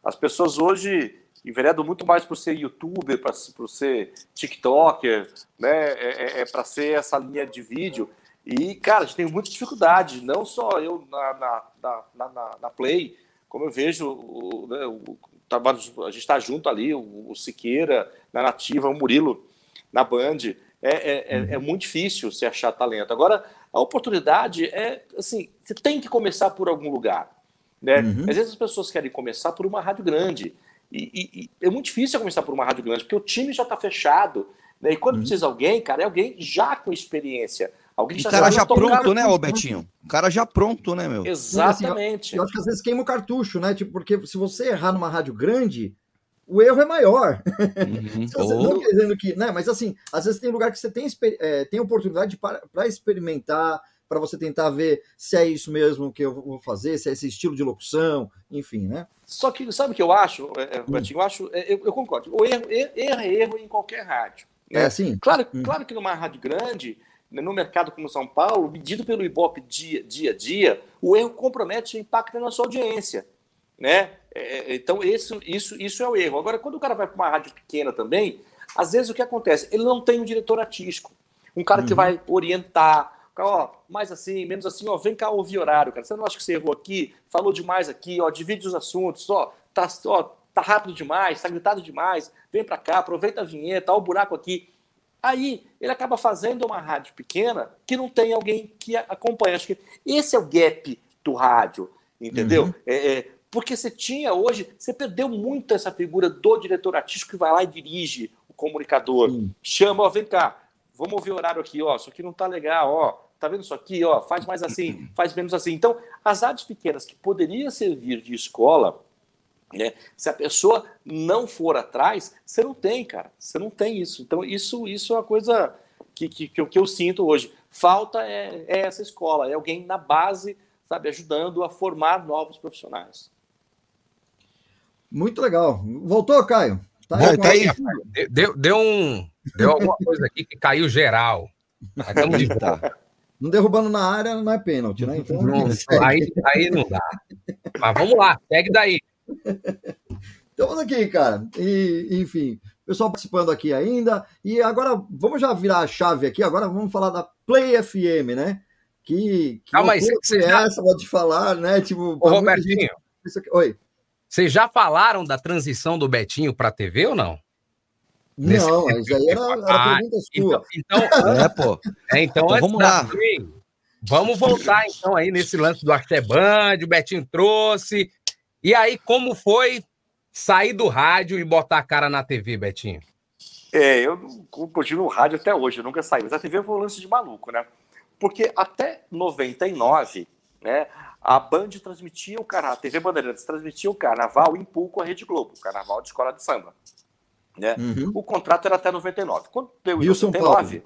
As pessoas hoje enveredam muito mais por ser youtuber, por ser tiktoker, né? É, é, é para ser essa linha de vídeo. E, cara, a gente tem muita dificuldade, não só eu na, na, na, na, na Play, como eu vejo o, né, o trabalho, a gente está junto ali, o, o Siqueira na Nativa, o Murilo na Band. É, é, é, é, muito difícil se achar talento. Agora, a oportunidade é assim: você tem que começar por algum lugar. Né? Uhum. Às vezes as pessoas querem começar por uma rádio grande. E, e, e é muito difícil começar por uma rádio grande, porque o time já está fechado. Né? E quando uhum. precisa de alguém, cara, é alguém já com experiência. Alguém já o cara já pronto, né, Robertinho? O cara já pronto, né, meu? Exatamente. Assim, eu, eu, acho que às vezes queima o cartucho, né? Tipo, porque se você errar numa rádio grande, o erro é maior. Uhum. você, não dizendo que, né? Mas assim, às vezes tem lugar que você tem, é, tem oportunidade para experimentar, para você tentar ver se é isso mesmo que eu vou fazer, se é esse estilo de locução, enfim, né? Só que sabe o que eu acho, é, é, hum. eu acho, eu, eu, concordo. O erro, erro é erro em qualquer rádio. Né? É assim. Claro, hum. claro que numa rádio grande, né, no mercado como São Paulo, medido pelo Ibope dia, dia a dia, o erro compromete e impacta na sua audiência. Né? É, então, esse, isso, isso é o erro. Agora, quando o cara vai para uma rádio pequena também, às vezes o que acontece? Ele não tem um diretor artístico, um cara uhum. que vai orientar, ó, mais assim, menos assim, ó, vem cá ouvir horário, cara. Você não acha que você errou aqui? Falou demais aqui, ó, divide os assuntos, ó, tá, ó, tá rápido demais, tá gritado demais, vem para cá, aproveita a vinheta, ó, o buraco aqui. Aí ele acaba fazendo uma rádio pequena que não tem alguém que acompanha. Acho que esse é o gap do rádio, entendeu? Uhum. É, é, porque você tinha hoje, você perdeu muito essa figura do diretor artístico que vai lá e dirige o comunicador. Uhum. Chama, ó, vem cá, vamos ouvir o horário aqui, ó, isso aqui não tá legal, ó, tá vendo isso aqui, ó, faz mais assim, faz menos assim. Então, as rádios pequenas que poderiam servir de escola né? Se a pessoa não for atrás, você não tem, cara. Você não tem isso. Então, isso, isso é uma coisa que, que, que, eu, que eu sinto hoje. Falta é, é essa escola, é alguém na base, sabe, ajudando a formar novos profissionais. Muito legal. Voltou, Caio? Tá, Bom, tá aí. Deu, deu, um, deu alguma coisa aqui que caiu geral. Tá. Não derrubando na área não é pênalti, né? Então, não, aí, aí não dá. Mas vamos lá, segue daí. Estamos aqui, cara. E, enfim, pessoal participando aqui ainda. E agora vamos já virar a chave aqui. Agora vamos falar da Play FM, né? Que, que ah, mas você já... essa, pode falar, né? Tipo, Ô, Robertinho. Gente... Oi. Vocês já falaram da transição do Betinho para TV ou não? Não, mas aí era, era ah, pergunta sua. Então, então, é, pô. É, então, então vamos lá. vamos voltar então aí nesse lance do Axé Band, o Betinho trouxe, e aí, como foi sair do rádio e botar a cara na TV, Betinho? É, eu continuo no rádio até hoje, eu nunca saí. Mas a TV foi um lance de maluco, né? Porque até 99, né, a Band transmitia o carnaval, a TV Bandeirantes transmitia o carnaval em pool com a Rede Globo, o carnaval de escola de samba. Né? Uhum. O contrato era até 99. Quando deu em 99,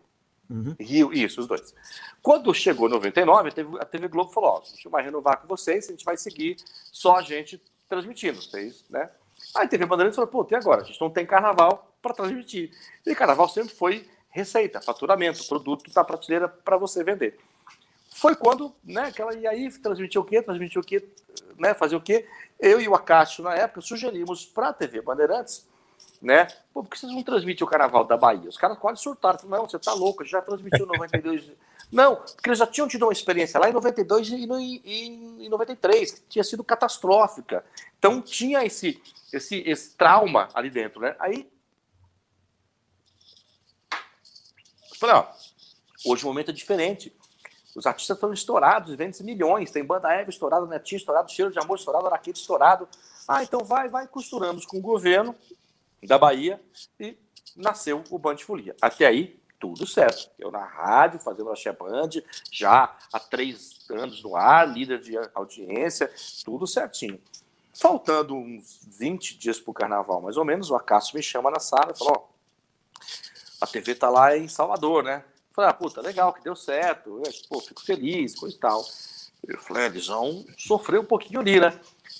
Uhum. Rio, isso, os dois. Quando chegou 99, a TV, Globo falou: ó, a gente vai renovar com vocês, a gente vai seguir só a gente transmitindo, vocês, né? Aí a TV Bandeirantes falou: pô, e agora? A gente não tem carnaval para transmitir. E carnaval sempre foi receita, faturamento, produto da prateleira para você vender. Foi quando, né, aquela, e aí transmitiu o quê? Transmitiu o quê? Né, fazer o quê? Eu e o Acácio, na época, sugerimos para a TV Bandeirantes né? Pô, por que vocês não transmitem o carnaval da Bahia? Os caras quase surtaram. Não, você tá louco, já transmitiu 92. não, porque eles já tinham tido uma experiência lá em 92 e, no, e em 93, que tinha sido catastrófica. Então tinha esse, esse, esse trauma ali dentro, né? Aí. Falei, ó, hoje o momento é diferente. Os artistas estão estourados, vendem milhões. Tem banda Eva estourada, Netinho estourado, Cheiro de Amor estourado, Araquete estourado. Ah, então vai, vai, costuramos com o governo da Bahia e nasceu o Band Folia. Até aí, tudo certo. Eu na rádio, fazendo a Band, já há três anos no ar, líder de audiência, tudo certinho. Faltando uns 20 dias para o carnaval, mais ou menos, o Acácio me chama na sala e falou: ó, a TV tá lá em Salvador, né? Eu falei, ah, puta, legal, que deu certo, eu, pô, fico feliz, coisa e tal. Eu falei, ah, eles vão sofrer um pouquinho ali, né?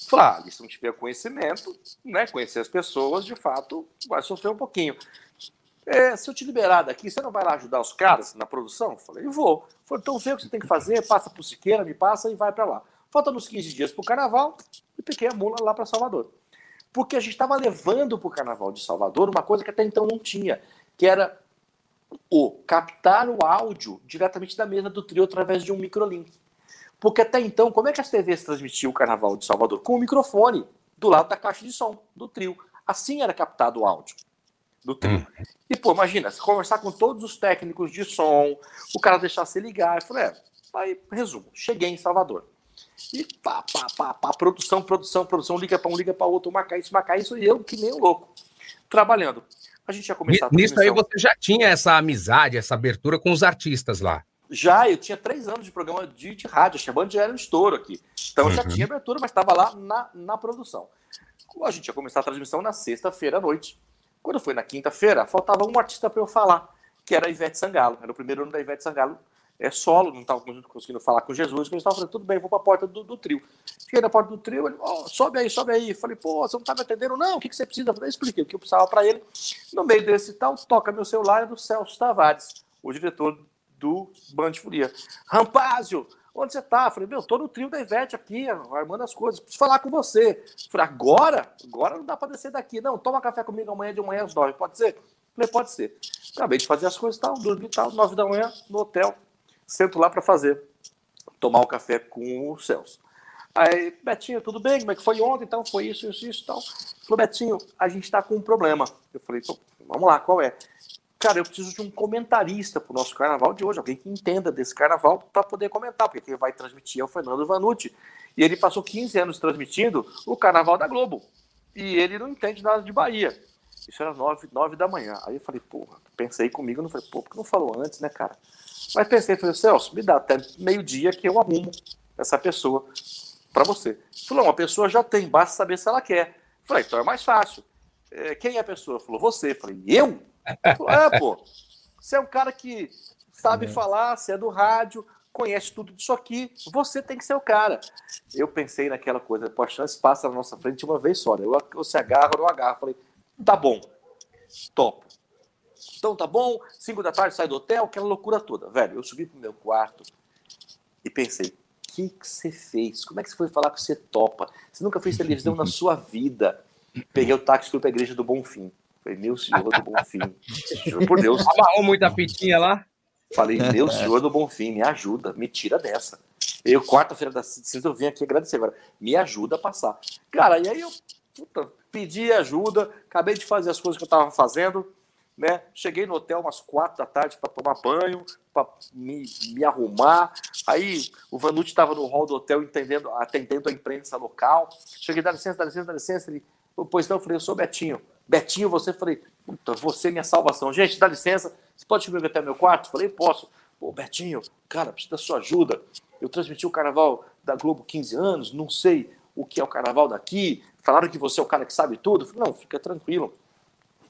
Falei, ah, se não tiver conhecimento, né, conhecer as pessoas, de fato, vai sofrer um pouquinho. É, se eu te liberar daqui, você não vai lá ajudar os caras na produção? Falei, vou. Falei, então vê o que você tem que fazer, passa por Siqueira, me passa e vai para lá. Faltando uns 15 dias para o carnaval, e piquei a mula lá para Salvador. Porque a gente estava levando para o carnaval de Salvador uma coisa que até então não tinha, que era o captar o áudio diretamente da mesa do trio através de um microlink. Porque até então, como é que as TVs transmitiam o Carnaval de Salvador? Com o microfone do lado da caixa de som, do trio. Assim era captado o áudio do trio. Hum. E, pô, imagina, se conversar com todos os técnicos de som, o cara deixar se ligar. Eu falei, é, aí, resumo, cheguei em Salvador. E pá, pá, pá, pá, produção, produção, produção, liga para um, liga para outro, marcar isso, marcar isso, e eu que nem um louco, trabalhando. A gente já começava Nisso aí você já tinha essa amizade, essa abertura com os artistas lá. Já, eu tinha três anos de programa de, de rádio, a Band já era um estouro aqui. Então já uhum. tinha abertura, mas estava lá na, na produção. A gente ia começar a transmissão na sexta-feira à noite. Quando foi na quinta-feira, faltava um artista para eu falar, que era a Ivete Sangalo. Era o primeiro ano da Ivete Sangalo é solo, não estava conseguindo falar com Jesus, que eu estava falando, tudo bem, vou para a porta do, do, trio. Cheguei na porta do trio, ele, oh, sobe aí, sobe aí. Falei, pô, você não está me atendendo, não, o que, que você precisa? Eu expliquei o que eu precisava para ele. No meio desse tal, toca meu celular, é do Celso Tavares, o diretor do Band Furia. Rampázio, onde você está? Falei, meu, tô no trio da Ivete aqui, armando as coisas, preciso falar com você. Falei, agora? Agora não dá para descer daqui. Não, toma café comigo amanhã de manhã às nove, pode ser? Falei, pode ser. Acabei de fazer as coisas tal, dormi tal, nove da manhã, no hotel sento lá para fazer, tomar o café com o Celso. Aí, Betinho, tudo bem? Como é que foi ontem? Então, foi isso, isso, isso tal. Falou, Betinho, a gente está com um problema. Eu falei, vamos lá, qual é? Cara, eu preciso de um comentarista para o nosso carnaval de hoje, alguém que entenda desse carnaval para poder comentar, porque quem vai transmitir é o Fernando Vanucci. E ele passou 15 anos transmitindo o carnaval da Globo. E ele não entende nada de Bahia. Isso era 9, 9 da manhã. Aí eu falei, porra, pensei comigo, não falei, pô, por que não falou antes, né, cara? Mas pensei, falei, Celso, me dá até meio-dia que eu arrumo essa pessoa para você. Falou, uma pessoa já tem, basta saber se ela quer. Falei, então é mais fácil. É, quem é a pessoa? Falou, você. Falei, eu? Falou, é, pô. Você é um cara que sabe é. falar, você é do rádio, conhece tudo disso aqui, você tem que ser o cara. Eu pensei naquela coisa, pô, a chance passa na nossa frente uma vez só, né? Eu, eu se agarro, eu agarro. Falei, tá bom, topo. Então tá bom, cinco da tarde sai do hotel, aquela loucura toda. Velho, eu subi pro meu quarto e pensei, o que, você fez? Como é que você foi falar que você topa? Você nunca fez televisão na sua vida. Peguei o táxi e fui pra igreja do Bonfim. Falei, meu senhor do Bonfim, juro por Deus. Amarrou muita fitinha lá? Falei, meu senhor do Bonfim, me ajuda, me tira dessa. Eu, quarta-feira da cinza, eu vim aqui agradecer agora. Me ajuda a passar. Cara, e aí eu puta, pedi ajuda, acabei de fazer as coisas que eu tava fazendo né? Cheguei no hotel umas quatro da tarde para tomar banho, para me, me arrumar. Aí o Vanucci estava no hall do hotel entendendo, atendendo a imprensa local. Cheguei, dá licença, dá licença, dá licença. Ele, pois não, eu falei, eu sou Betinho. Betinho, você, falei, puta, você é minha salvação. Gente, dá licença, você pode subir até meu quarto? Falei, posso. Pô, Betinho, cara, preciso da sua ajuda. Eu transmiti o carnaval da Globo 15 anos, não sei o que é o carnaval daqui. Falaram que você é o cara que sabe tudo. falei, não, fica tranquilo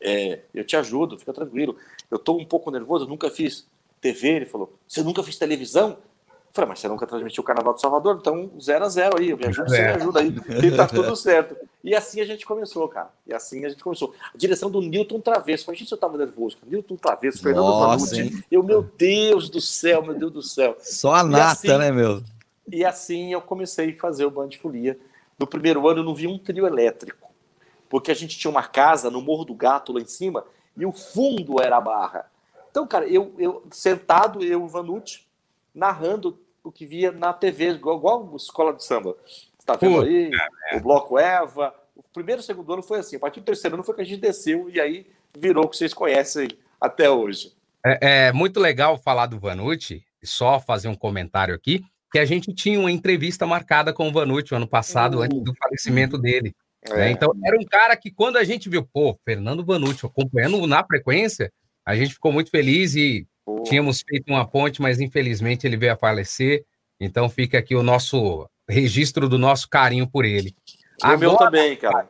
é, eu te ajudo, fica tranquilo. Eu estou um pouco nervoso, eu nunca fiz TV. Ele falou, você nunca fez televisão? Eu falei, mas você nunca transmitiu o Carnaval de Salvador? Então, zero a zero aí, eu me ajudo, você me ajuda aí, e tá tudo certo. E assim a gente começou, cara. E assim a gente começou. A direção do Newton Travesso. Imagina se eu tava nervoso. Newton Travesso, Fernando Vanucci. Eu, meu Deus do céu, meu Deus do céu. Só a nata, assim, né, meu? E assim eu comecei a fazer o Band Folia. No primeiro ano eu não vi um trio elétrico porque a gente tinha uma casa no Morro do Gato lá em cima e o fundo era a barra. Então, cara, eu, eu sentado, eu, o Vanucci, narrando o que via na TV, igual, igual Escola de Samba. Você tá vendo aí? É. O Bloco Eva. O primeiro e segundo ano foi assim. A partir do terceiro ano foi que a gente desceu e aí virou o que vocês conhecem até hoje. É, é muito legal falar do Vanucci, só fazer um comentário aqui, que a gente tinha uma entrevista marcada com o Vanucci ano passado, uh, antes do falecimento dele. Né? É. Então, era um cara que, quando a gente viu, pô, Fernando Vanucci acompanhando na frequência, a gente ficou muito feliz e pô. tínhamos feito uma ponte, mas infelizmente ele veio a falecer. Então, fica aqui o nosso registro do nosso carinho por ele. O Agora, meu também, cara.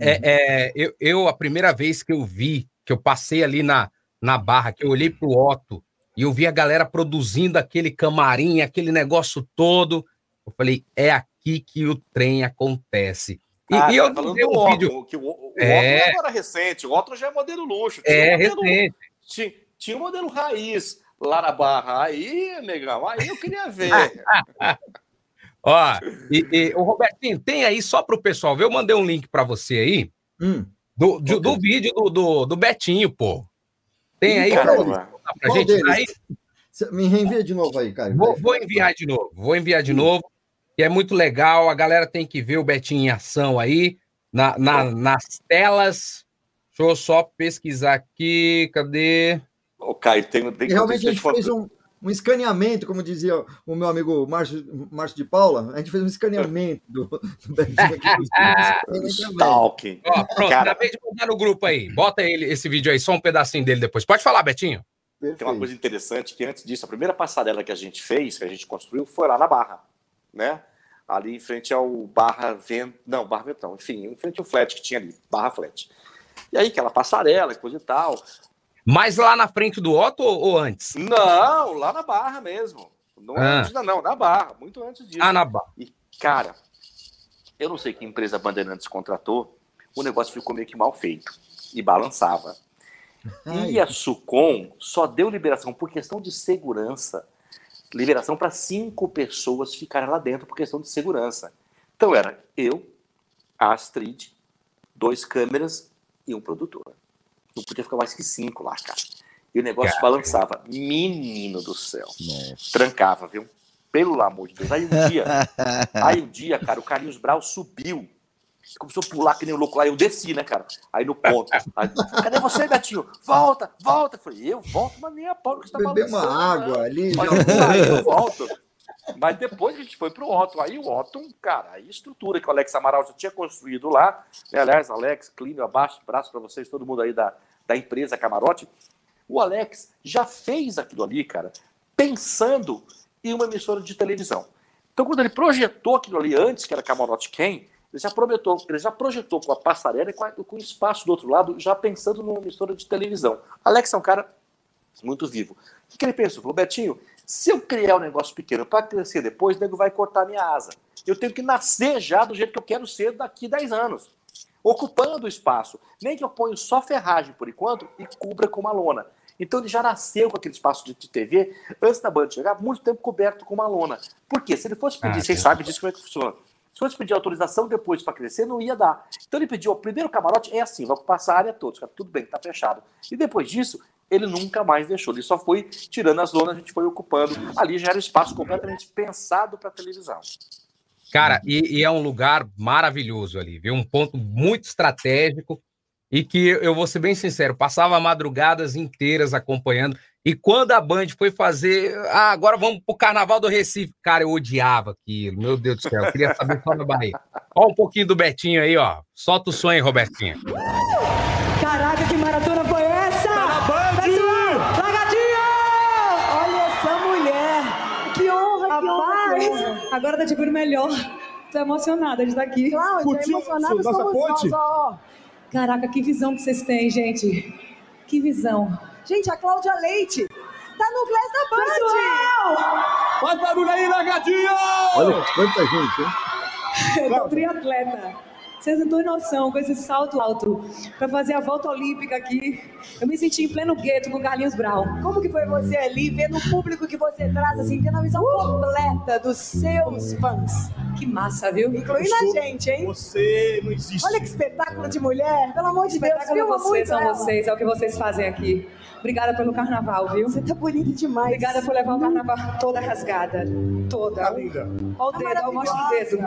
É, é, eu, eu, a primeira vez que eu vi, que eu passei ali na, na barra, que eu olhei para o Otto e eu vi a galera produzindo aquele camarim, aquele negócio todo, eu falei, é aqui que o trem acontece. E, ah, e eu tá falando do um vídeo... que o, o é... Otto agora recente, o Otto já é modelo luxo. É, um modelo, recente. Tinha, tinha um modelo raiz lá na barra. Aí, negão, aí eu queria ver. Ó, e, e, o Robertinho, tem aí só para o pessoal ver, eu mandei um link para você aí, hum, do, do, do, vídeo do, do, do, Betinho, pô. Tem aí para pra gente aí? Me reenvia de novo aí, cara. Vou, vou enviar de novo, vou enviar de hum. novo que é muito legal. A galera tem que ver o Betinho em ação aí, na, na, nas telas. Deixa eu só pesquisar aqui. Cadê? O Caio, tem, tem Realmente a gente fez um, um escaneamento, como dizia o meu amigo Márcio, Márcio de Paula, a gente fez um escaneamento do, do Betinho aqui. Stalking. Ó, pronto, Cara... acabei de mandar no grupo aí. Bota ele, esse vídeo aí, só um pedacinho dele depois. Pode falar, Betinho. Perfeito. Tem uma coisa interessante que antes disso, a primeira passarela que a gente fez, que a gente construiu, foi lá na Barra, né? Ali em frente ao Barra Vento, não, Barra Ventão, enfim, em frente ao flat que tinha ali, Barra Flat. E aí aquela passarela, coisa e tal. Mas lá na frente do Otto ou, antes? Não, lá na Barra mesmo. Não ah. antes, não, na Barra, muito antes disso. Ah, na Barra. E, cara, eu não sei que empresa Bandeirantes contratou, o negócio ficou meio que mal feito e balançava. Ai. E a Sucom só deu liberação por questão de segurança, liberação para cinco pessoas ficarem lá dentro por questão de segurança. Então era eu, a Astrid, dois câmeras e um produtor. Não podia ficar mais que cinco lá, cara. E o negócio cara, balançava. Menino do céu. Nossa. Trancava, viu? Pelo amor de Deus. Aí um dia, aí um dia, cara, o Carlinhos Brau subiu. Começou a pular que nem o louco lá. Eu desci, né, cara? Aí no ponto. Aí, Cadê você, Betinho? Volta, volta. Eu falei, eu volto, mas nem a pau que você tá Beber uma água ali. Mas, eu, eu volto. Mas depois a gente foi pro Otton. Aí o Otton, cara, a estrutura que o Alex Amaral já tinha construído lá. Né? Aliás, Alex, Clínio, abaixo, braço para vocês, todo mundo aí da, da empresa Camarote. O Alex já fez aquilo ali, cara, pensando em uma emissora de televisão. Então, quando ele projetou aquilo ali antes, que era Camarote Quem, ele já, projetou, ele já projetou com a passarela e com, a, com o espaço do outro lado, já pensando numa emissora de televisão. Alex é um cara muito vivo. O que, que ele pensou? Falou, Betinho, se eu criar um negócio pequeno para crescer depois, o nego vai cortar minha asa. Eu tenho que nascer já do jeito que eu quero ser daqui 10 anos. Ocupando o espaço. Nem que eu ponha só ferragem por enquanto e cubra com uma lona. Então ele já nasceu com aquele espaço de, TV, antes da banda chegar, muito tempo coberto com uma lona. Por quê? Se ele fosse pedir, ah, vocês sabem disso como é que funciona. Se fosse pedir autorização depois para crescer, não ia dar. Então ele pediu, o primeiro camarote é assim, vai passar a área toda, tudo bem, tá fechado. E depois disso, ele nunca mais deixou, ele só foi tirando as lonas, a gente foi ocupando. Ali já era um espaço completamente pensado para televisão. Cara, e, e, é um lugar maravilhoso ali, viu? Um ponto muito estratégico e que eu vou ser bem sincero, passava madrugadas inteiras acompanhando. E quando a Band foi fazer, ah, agora vamos pro Carnaval do Recife, cara, eu odiava aquilo, meu Deus do céu, eu queria saber só da Bahia. Olha um pouquinho do Betinho aí, ó. Solta o sonho, Robertinho. Caraca, que maratona foi essa? Tá na Band! Pessoal, largadinha! Olha essa mulher! Que honra, Rapaz, que honra. Agora tá te vendo melhor. Tô emocionada de estar aqui. Cláudia, emocionada somos ponte? nós, ó. Caraca, que visão que vocês têm, gente. Que visão. Gente, a Cláudia Leite tá no Glass da Band. Pessoal! Faz barulho aí, largadinha! Olha quanta gente, hein? Eu tô triatleta. Vocês não têm noção com esse salto alto para fazer a volta olímpica aqui. Eu me senti em pleno gueto com Carlinhos Brown. Como que foi você ali, vendo o público que você traz, assim, tendo a visão completa dos seus fãs? Que massa, viu? Incluindo a gente, hein? Você não existe. Olha que espetáculo de mulher. Pelo amor de Deus, filma vocês, são ela. vocês, é o que vocês fazem aqui. Obrigada pelo carnaval, viu? Você tá bonita demais. Obrigada por levar o carnaval toda rasgada. Toda. Tá linda. Olha o dedo, mostra o dedo.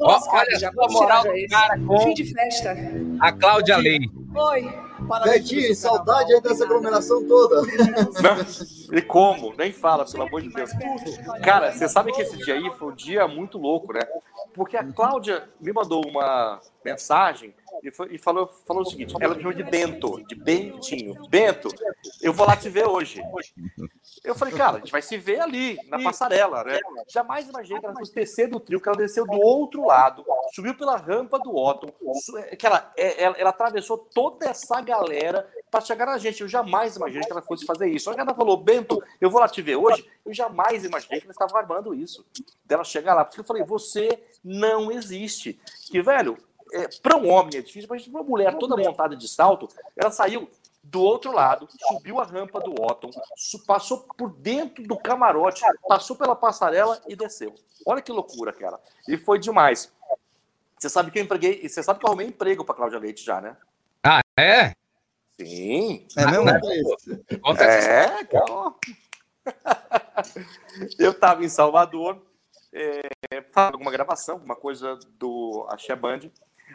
Ó, olha já a moral do cara com Fim de festa. a Cláudia Lei. Oi. Betinho, saudade aí dessa aglomeração toda. Não, e como? Nem fala, pelo amor de Deus. Cara, você sabe que esse dia aí foi um dia muito louco, né? Porque a Cláudia me mandou uma mensagem e, foi, e falou, falou o seguinte: ela me chamou de Bento, de Bentinho. Bento, eu vou lá te ver hoje. Eu falei, cara, a gente vai se ver ali, na passarela, né? Jamais imaginei que ela fosse descer do trio, que ela desceu do outro lado, subiu pela rampa do Otton, que ela, é, ela, ela atravessou toda essa galera para chegar na gente. Eu jamais imaginei que ela fosse fazer isso. Só que ela falou, Bento, eu vou lá te ver hoje. Eu jamais imaginei que ela estava armando isso. Dela chegar lá. Porque eu falei, você não existe. Que, velho, é, para um homem é difícil, mas uma mulher toda montada de salto, ela saiu do outro lado, subiu a rampa do Otton, passou por dentro do camarote, passou pela passarela e desceu. Olha que loucura, cara. E foi demais. Você sabe que eu empreguei, você sabe que eu arrumei emprego para Cláudia Leite já, né? Ah, é? Sim. É mesmo? É, cara. eu estava em Salvador, é, alguma gravação, alguma coisa do Axé Band,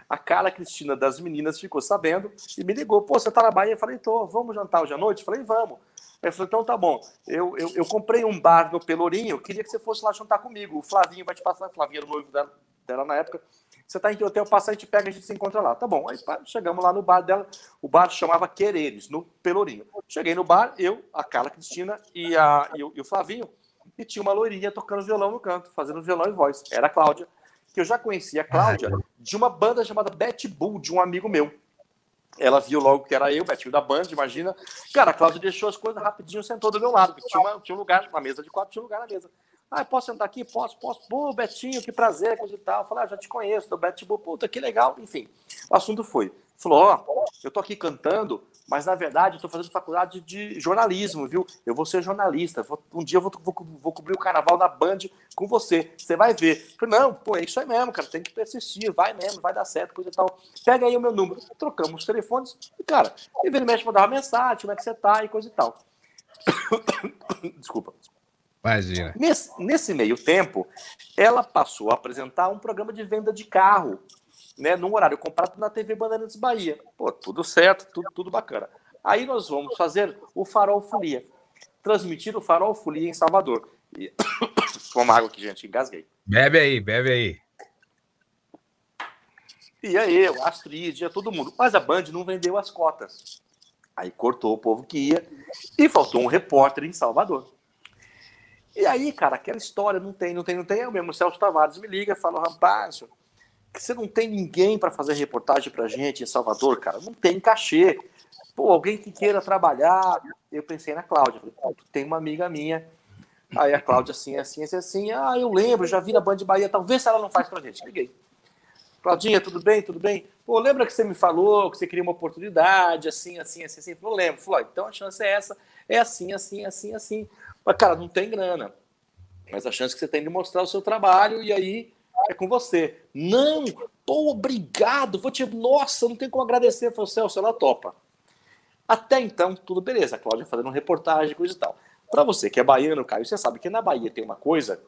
a Carla Cristina das meninas ficou sabendo e me ligou. Pô, você tá na Bahia? Eu falei, tô, vamos jantar hoje à noite? Eu falei, vamos. Ele falou, então tá bom. Eu, eu, eu, comprei um bar no Pelourinho, queria que você fosse lá jantar comigo. O Flavinho vai te passar, Flavinho era o noivo dela, dela na época. Você tá em que hotel, passa, a gente pega, a gente se encontra lá. Tá bom. Aí chegamos lá no bar dela, o bar chamava Quereres, no Pelourinho. Cheguei no bar, eu, a Carla Cristina e, a, e, o, e o Flavinho, e tinha uma loirinha tocando violão no canto, fazendo violão e voz. Era a Cláudia que eu já conhecia a Cláudia de uma banda chamada Bet Bull, de um amigo meu. ela viu logo que era eu, Betinho da Band, imagina. Cara, a Cláudia deixou as coisas rapidinho, sentou do meu lado, porque tinha, uma, tinha um lugar, uma mesa de quatro, tinha um lugar na mesa. Ah, posso sentar aqui? Posso, posso. Pô, Betinho, que prazer, coisa e tal. Eu falei, ah, já te conheço, do Betinho, puta, que legal. Enfim, o assunto foi. Falou, ó, oh, eu tô aqui cantando, mas na verdade eu tô fazendo faculdade de jornalismo, viu? Eu vou ser jornalista. um dia eu vou, vou, vou, cobrir o carnaval na Band com você. Você vai ver. Falei, não, pô, é isso aí mesmo, cara. Tem que persistir, vai mesmo, vai dar certo, coisa e tal. Pega aí o meu número. Trocamos os telefones e, cara, mexe mandava mensagem, como é que você tá e coisa e tal. Desculpa. Imagina. Nesse, nesse meio tempo, ela passou a apresentar um programa de venda de carro, né, num horário comprado na TV Bandeirantes Bahia. Pô, tudo certo, tudo, tudo bacana. Aí nós vamos fazer o Farol Folia, transmitir o Farol Folia em Salvador. E... Toma água aqui, gente, engasguei. Bebe aí, bebe aí. Ia eu, Astrid, ia todo mundo. Mas a Band não vendeu as cotas. Aí cortou o povo que ia e faltou um repórter em Salvador. E aí, cara, aquela história, não tem, não tem, não tem. Eu mesmo, o Celso Tavares me liga e fala, rapaz, você não tem ninguém para fazer reportagem pra gente em Salvador, cara. Não tem cachê. Pô, alguém que queira trabalhar. Eu pensei na Cláudia. Falei, tem uma amiga minha. Aí a Cláudia, assim, assim, assim, assim. Ah, eu lembro, já vi na Band Bahia. Talvez ela não faz pra gente. Liguei. Claudinha, tudo bem? Tudo bem? Pô, lembra que você me falou que você queria uma oportunidade, assim, assim, assim, assim? Não lembro. Falou, então a chance é essa. É assim, assim, assim, assim. Mas, cara, não tem grana. Mas a chance que você tem de mostrar o seu trabalho e aí é com você. Não, pô, obrigado. Vou te. Nossa, não tem como agradecer. Falei, Celso, ela topa. Até então, tudo beleza. A Cláudia fazendo reportagem, coisa e tal. Para você que é baiano, Caio, você sabe que na Bahia tem uma coisa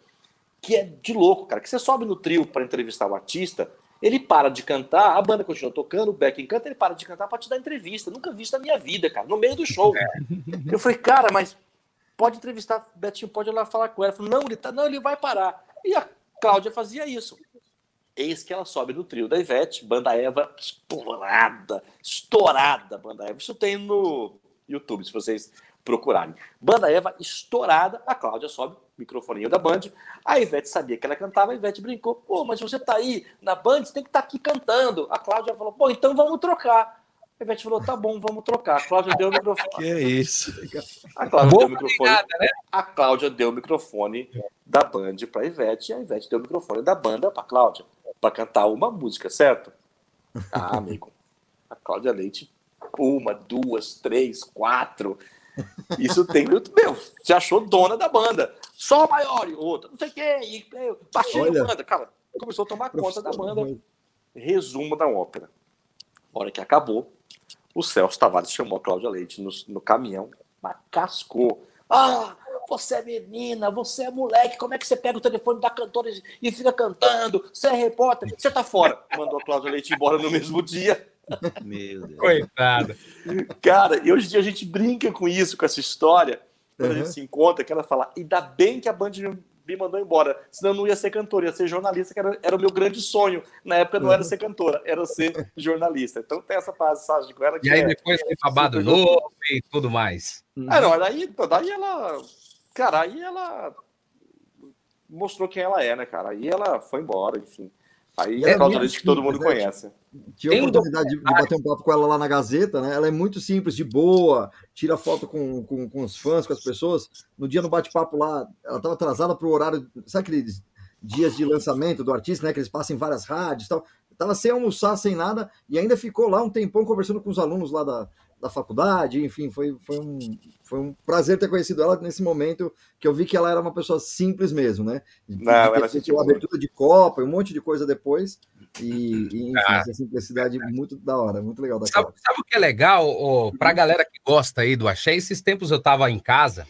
que é de louco, cara. Que você sobe no trio para entrevistar o artista, ele para de cantar, a banda continua tocando, o Beck canta, ele para de cantar para te dar entrevista. Nunca vi isso na minha vida, cara, no meio do show. Eu falei, cara, mas pode entrevistar, Betinho pode ir lá falar com ela. Falei, não, ele tá, não, ele vai parar. E a Cláudia fazia isso. Eis que ela sobe no trio da Ivete, banda Eva estourada, estourada banda Eva. Isso tem no YouTube, se vocês procurarem. Banda Eva estourada, a Cláudia sobe, microfoninho da Band. A Ivete sabia que ela cantava, a Ivete brincou, pô, mas você tá aí na Band, você tem que estar tá aqui cantando. A Cláudia falou, pô, então vamos trocar. A Ivete falou: tá bom, vamos trocar. A Cláudia deu o microfone. Que é isso? A Cláudia deu o microfone. né? A Cláudia deu o microfone da Band para a Ivete e a Ivete deu o microfone da banda para a Cláudia para cantar uma música, certo? Ah, amigo. A Cláudia Leite, uma, duas, três, quatro. Isso tem. Meu, você achou dona da banda. Só maior e outra, não sei o quê. Baixei a banda. Cara, começou a tomar conta da banda. Resumo da ópera. A hora que acabou, o Celso Tavares chamou a Cláudia Leite no, no caminhão, mas cascou. Ah, você é menina, você é moleque, como é que você pega o telefone da cantora e fica cantando? Você é repórter, você tá fora. Mandou a Cláudia Leite embora no mesmo dia. Meu Deus. Coitada. Cara, e hoje em dia a gente brinca com isso, com essa história. Quando uhum. a gente se encontra, que ela fala, ainda bem que a Band me mandou embora. Senão eu não ia ser cantora, ia ser jornalista, que era, era o meu grande sonho. Na época não era ser cantora, era ser jornalista. Então tem essa passagem com ela. e aí é, depois tem babado novo e tudo mais. Ah, não, daí, daí ela. Cara, aí ela mostrou quem ela é, né, cara? Aí ela foi embora, enfim. Aí é, é causa disso que todo mundo né? conhece. Tive a oportunidade de, de, bater um papo com ela lá na Gazeta, né? Ela é muito simples, de boa, tira foto com, com, com os fãs, com as pessoas. No dia no bate-papo lá, ela estava atrasada para o horário, sabe aqueles dias de lançamento do artista, né? Que eles passam em várias rádios e tal. Tava sem almoçar, sem nada, e ainda ficou lá um tempão conversando com os alunos lá da, da faculdade, enfim, foi, foi, um, foi um prazer ter conhecido ela nesse momento que eu vi que ela era uma pessoa simples mesmo, né? Não, ela sentiu uma abertura de copa, um monte de coisa depois, e, e enfim, ah, essa simplicidade muito da hora, muito legal da sabe, sabe o que é legal, oh, pra galera que gosta aí do Axé? Esses tempos eu tava em casa,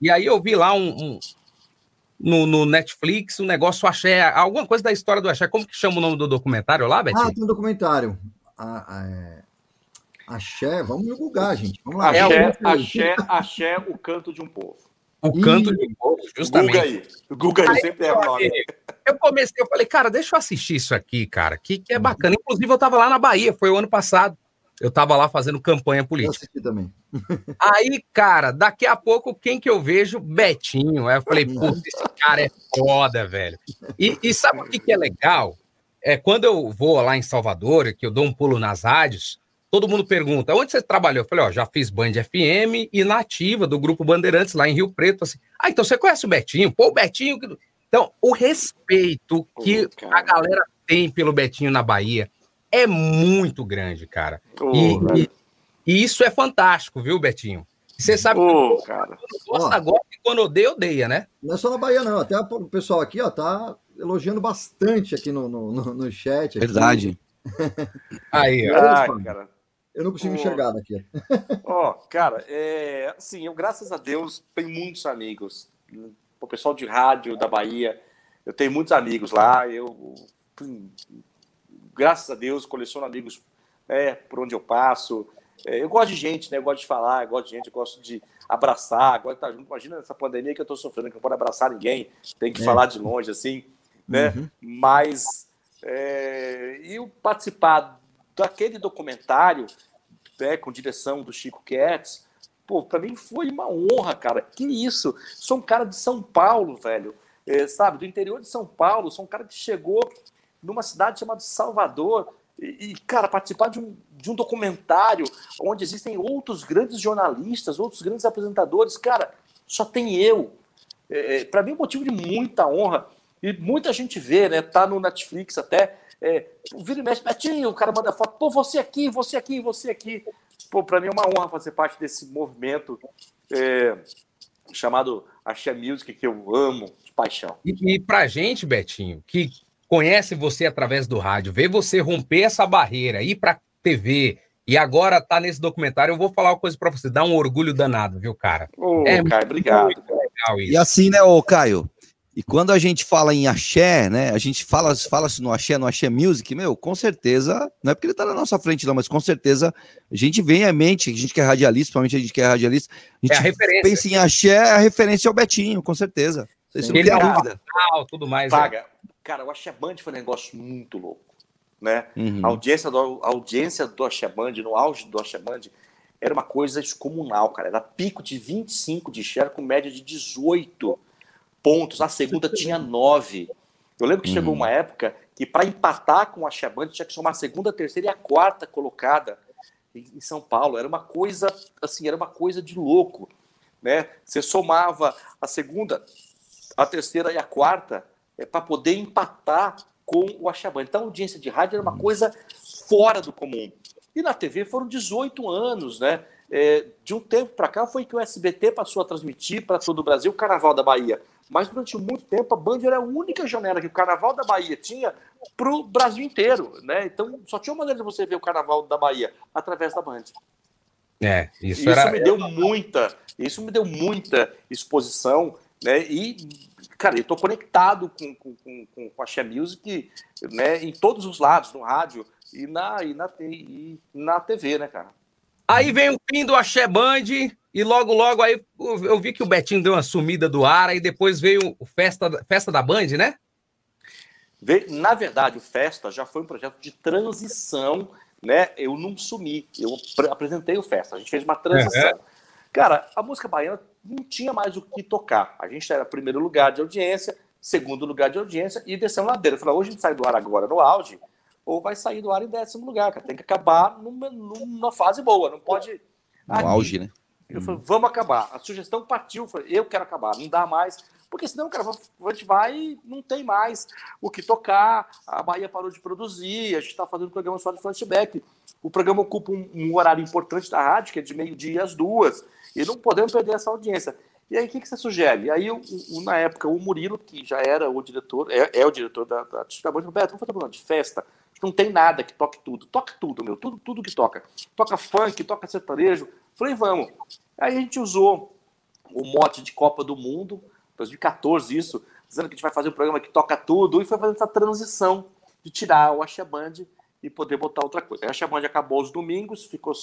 e aí eu vi lá um, um no, no, Netflix, um negócio Axé, alguma coisa da história do Axé, como que chama o nome do documentário lá, Betinho? Ah, tem um documentário. Ah, é... Axé, vamos divulgar, gente. Vamos lá. Axé, axé, axé, o canto de um povo. O canto de um povo, justamente. Guga aí. Guga aí, sempre é o nome. Eu comecei, eu falei, cara, deixa eu assistir isso aqui, cara, que, que é bacana. Inclusive, eu tava lá na Bahia, foi o ano passado. Eu tava lá fazendo campanha política. Eu também. Aí, cara, daqui a pouco, quem que eu vejo? Betinho. Aí eu falei, putz, esse cara é foda, velho. E, e sabe o que, que é legal? É quando eu vou lá em Salvador, que eu dou um pulo nas rádios, todo mundo pergunta, onde você trabalhou? Eu falei, ó, já fiz Band FM e nativa do Grupo Bandeirantes, lá em Rio Preto, assim. Ah, então você conhece o Betinho? Pô, o Betinho... Então, o respeito que a galera tem pelo Betinho na Bahia é muito grande, cara. Oh, e, e, e, isso é fantástico, viu, Betinho? Você sabe oh, que cara. gosta, gosta e quando odeia, odeia, né? Não é só na Bahia, não. Até o pessoal aqui, ó, tá elogiando bastante aqui no, no, no, no chat. Aqui. Verdade. Aí, ó. cara. Eu não consigo oh. enxergar daqui. Ó, oh, cara, é, assim, eu, graças a Deus, tenho muitos amigos. O pessoal de rádio da Bahia, eu tenho muitos amigos lá. Eu, graças a Deus, coleciono amigos é, por onde eu passo. É, eu gosto de gente, né? Eu gosto de falar, eu gosto de gente, eu gosto de abraçar, gosto de estar junto. Imagina essa pandemia que eu estou sofrendo, que não pode abraçar ninguém, tem que é. falar de longe, assim, né? Uhum. Mas é, eu participar daquele documentário né, com direção do Chico Ketz, pô, para mim foi uma honra, cara. Que isso? Sou um cara de São Paulo, velho. É, sabe, do interior de São Paulo, sou um cara que chegou numa cidade chamada Salvador, e, cara, participar de um, de um documentário onde existem outros grandes jornalistas, outros grandes apresentadores, cara, só tem eu. É, é para mim é um motivo de muita honra. E muita gente vê, né? Tá no Netflix até. É, vira e mexe, Betinho, o cara manda foto, pô, você aqui, você aqui, você aqui. Pô, para mim é uma honra fazer parte desse movimento é, chamado Axé Music, que eu amo de paixão. E, e pra gente, Betinho, que conhece você através do rádio, vê você romper essa barreira, ir para TV e agora tá nesse documentário, eu vou falar uma coisa para você, dá um orgulho danado, viu, cara? Ô, é Caio, obrigado. Legal isso. E assim, né, ô Caio? E quando a gente fala em axé, né? A gente fala, fala no axé, no axé music, meu, com certeza, não é porque ele tá na nossa frente, não, mas com certeza a gente vem à mente, a gente que é radialista, principalmente a gente que é radialista, a gente é a referência. pensa em axé, a referência ao Betinho, com certeza. Isso não tem é dúvida. Tudo mais. Paga. É. Cara, o Axé Band foi um negócio muito louco. Né? Uhum. A, audiência do, a audiência do Axé Band, no auge do Axé Band, era uma coisa descomunal, cara. Era pico de 25 de share com média de 18 pontos. A segunda tinha 9. Eu lembro que uhum. chegou uma época que para empatar com a Band tinha que chamar a segunda, a terceira e a quarta colocada em São Paulo. Era uma coisa, assim, era uma coisa de louco. Né? Você somava a segunda, a terceira e a quarta, é, para poder empatar com o Achabam. Então, a audiência de rádio era uma coisa fora do comum. E na TV foram 18 anos, né? É, de um tempo para cá foi que o SBT passou a transmitir para todo o Brasil o Carnaval da Bahia. Mas durante muito tempo a Band era a única janela que o Carnaval da Bahia tinha para o Brasil inteiro, né? Então só tinha uma maneira de você ver o Carnaval da Bahia através da Band. É, isso, isso era... me deu muita, isso me deu muita exposição, né? E cara, eu tô conectado com, com, com, com a Xé Music, né, em todos os lados, no rádio e na, e na, e na TV, né, cara? Aí vem o fim do Axé Band e logo, logo aí eu vi que o Betinho deu uma sumida do ar e depois veio o Festa, Festa da Band, né? Na verdade, o Festa já foi um projeto de transição, né? Eu não sumi, eu apresentei o Festa, a gente fez uma transição. Uhum. Cara, a música baiana não tinha mais o que tocar. A gente era primeiro lugar de audiência, segundo lugar de audiência e descendo ladeira. Eu falei, hoje a gente sai do ar agora no auge, ou vai sair do ar em décimo lugar, cara. Tem que acabar numa, numa fase boa, não pode. No aqui. auge, né? Eu falei, vamos acabar. A sugestão partiu, eu falei, eu quero acabar, não dá mais. Porque senão, cara, a gente vai e não tem mais o que tocar. A Bahia parou de produzir, a gente está fazendo programa só de flashback. O programa ocupa um, um horário importante da rádio, que é de meio-dia às duas. E não podemos perder essa audiência. E aí, o que, que você sugere? Aí, o, o, na época, o Murilo, que já era o diretor, é, é o diretor da, da, da Band, Roberto, vamos fazer um programa de festa. Não tem nada que toque tudo. Toca tudo, meu. Tudo, tudo que toca. Toca funk, toca sertanejo. Falei, vamos. Aí a gente usou o mote de Copa do Mundo, 2014, isso, dizendo que a gente vai fazer um programa que toca tudo, e foi fazendo essa transição de tirar o Axé Band e poder botar outra coisa. A Axé Band acabou os domingos, ficou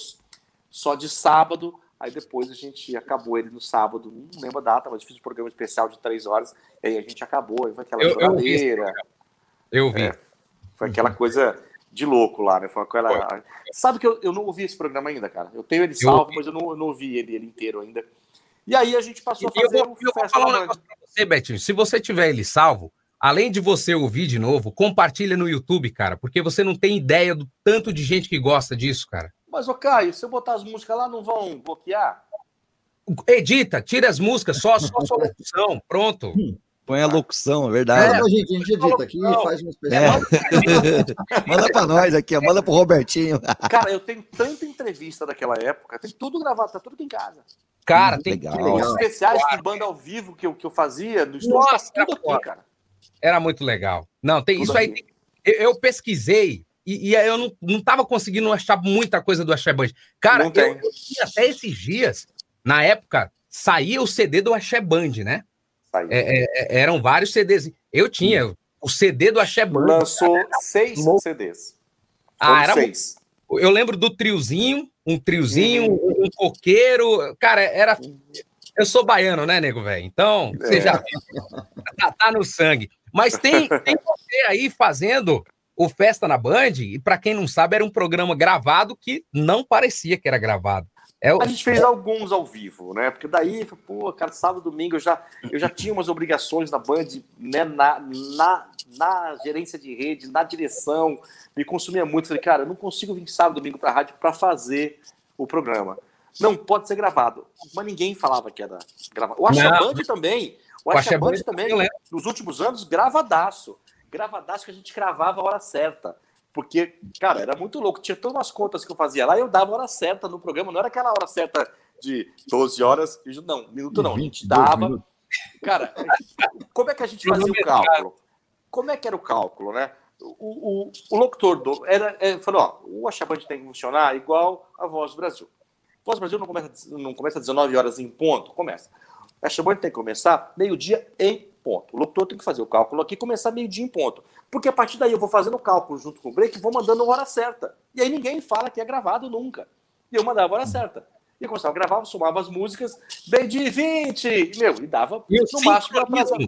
só de sábado, Aí depois a gente acabou ele no sábado, não lembro a data, mas fiz um programa especial de três horas, e aí a gente acabou, aí foi aquela eu, brincadeira. Eu vi. É, foi aquela coisa de louco lá, né? Foi aquela... Foi. Sabe que eu, eu não ouvi esse programa ainda, cara. Eu tenho ele salvo, eu mas eu não, eu não ouvi ele, ele inteiro ainda. E aí a gente passou a fazer eu vou, eu vou falar um negócio pra você, Betinho. Se você tiver ele salvo, além de você ouvir de novo, compartilha no YouTube, cara, porque você não tem ideia do tanto de gente que gosta disso, cara. Mas, ô Caio, se eu botar as músicas lá, não vão bloquear? Edita, tira as músicas, só, só a sua locução, pronto. Põe a locução, é Manda verdade. pra gente, a gente edita aqui e faz um É. especial. manda pra nós aqui, ó, manda pro Robertinho. Cara, eu tenho tanta entrevista daquela época, tem tudo gravado, tá tudo aqui em casa. Cara, Hum, tem legal. Especiais de banda ao vivo que eu, que eu fazia no estúdio, Nossa, tá tudo aqui, cara. Era muito legal. Não, tem Tudo isso aí. tem- eu, eu pesquisei e, e eu não, não tava conseguindo achar muita coisa do Axé Band. Cara, eu, eu até esses dias, na época, saía o CD do Axé Band, né? Tá. É, é, eram vários CDs. Eu tinha o CD do Axé Band. Lançou seis louco. CDs. Ah, era seis. Eu lembro do triozinho, um triozinho, Uhum. um coqueiro. Cara, era. Eu sou baiano, né, nego, velho? Então, você É. já. Tá, tá no sangue. Mas tem, tem você aí fazendo o Festa na Band, e para quem não sabe, era um programa gravado que não parecia que era gravado. É, o- A gente fez alguns ao vivo, né? Porque daí, pô, cara, sábado, domingo eu já, eu já tinha umas obrigações na Band, né? Na, na, na gerência de rede, na direção, me consumia muito. Falei, cara, eu não consigo vir sábado, domingo pra rádio para fazer o programa. Não, pode ser gravado. Mas ninguém falava que era gravado. O Acha. Band também. O Acha Band também, lembro. nos últimos anos, gravadaço. Gravadaço que a gente cravava a hora certa. Porque, cara, era muito louco. Tinha todas as contas que eu fazia lá e eu dava a hora certa no programa. Não era aquela hora certa de 12 horas. Não, minuto não. A gente 22 dava. minutos. Cara, como é que a gente fazia o cálculo? Como é que era o cálculo, né? O, o, o locutor do, era, é, falou: ó, o Achabante tem que funcionar igual a Voz do Brasil. Voz do Brasil não começa, não começa às 19 horas em ponto? Começa. A Achabante tem que começar meio-dia em ponto. O locutor tem que fazer o cálculo aqui e começar meio-dia em ponto. Porque a partir daí eu vou fazendo o cálculo junto com o break e vou mandando a hora certa. E aí ninguém fala que é gravado nunca. E eu mandava a hora certa. E eu começava a gravar, somava as músicas, bem de 20, e, meu, e dava E no máximo atrasado.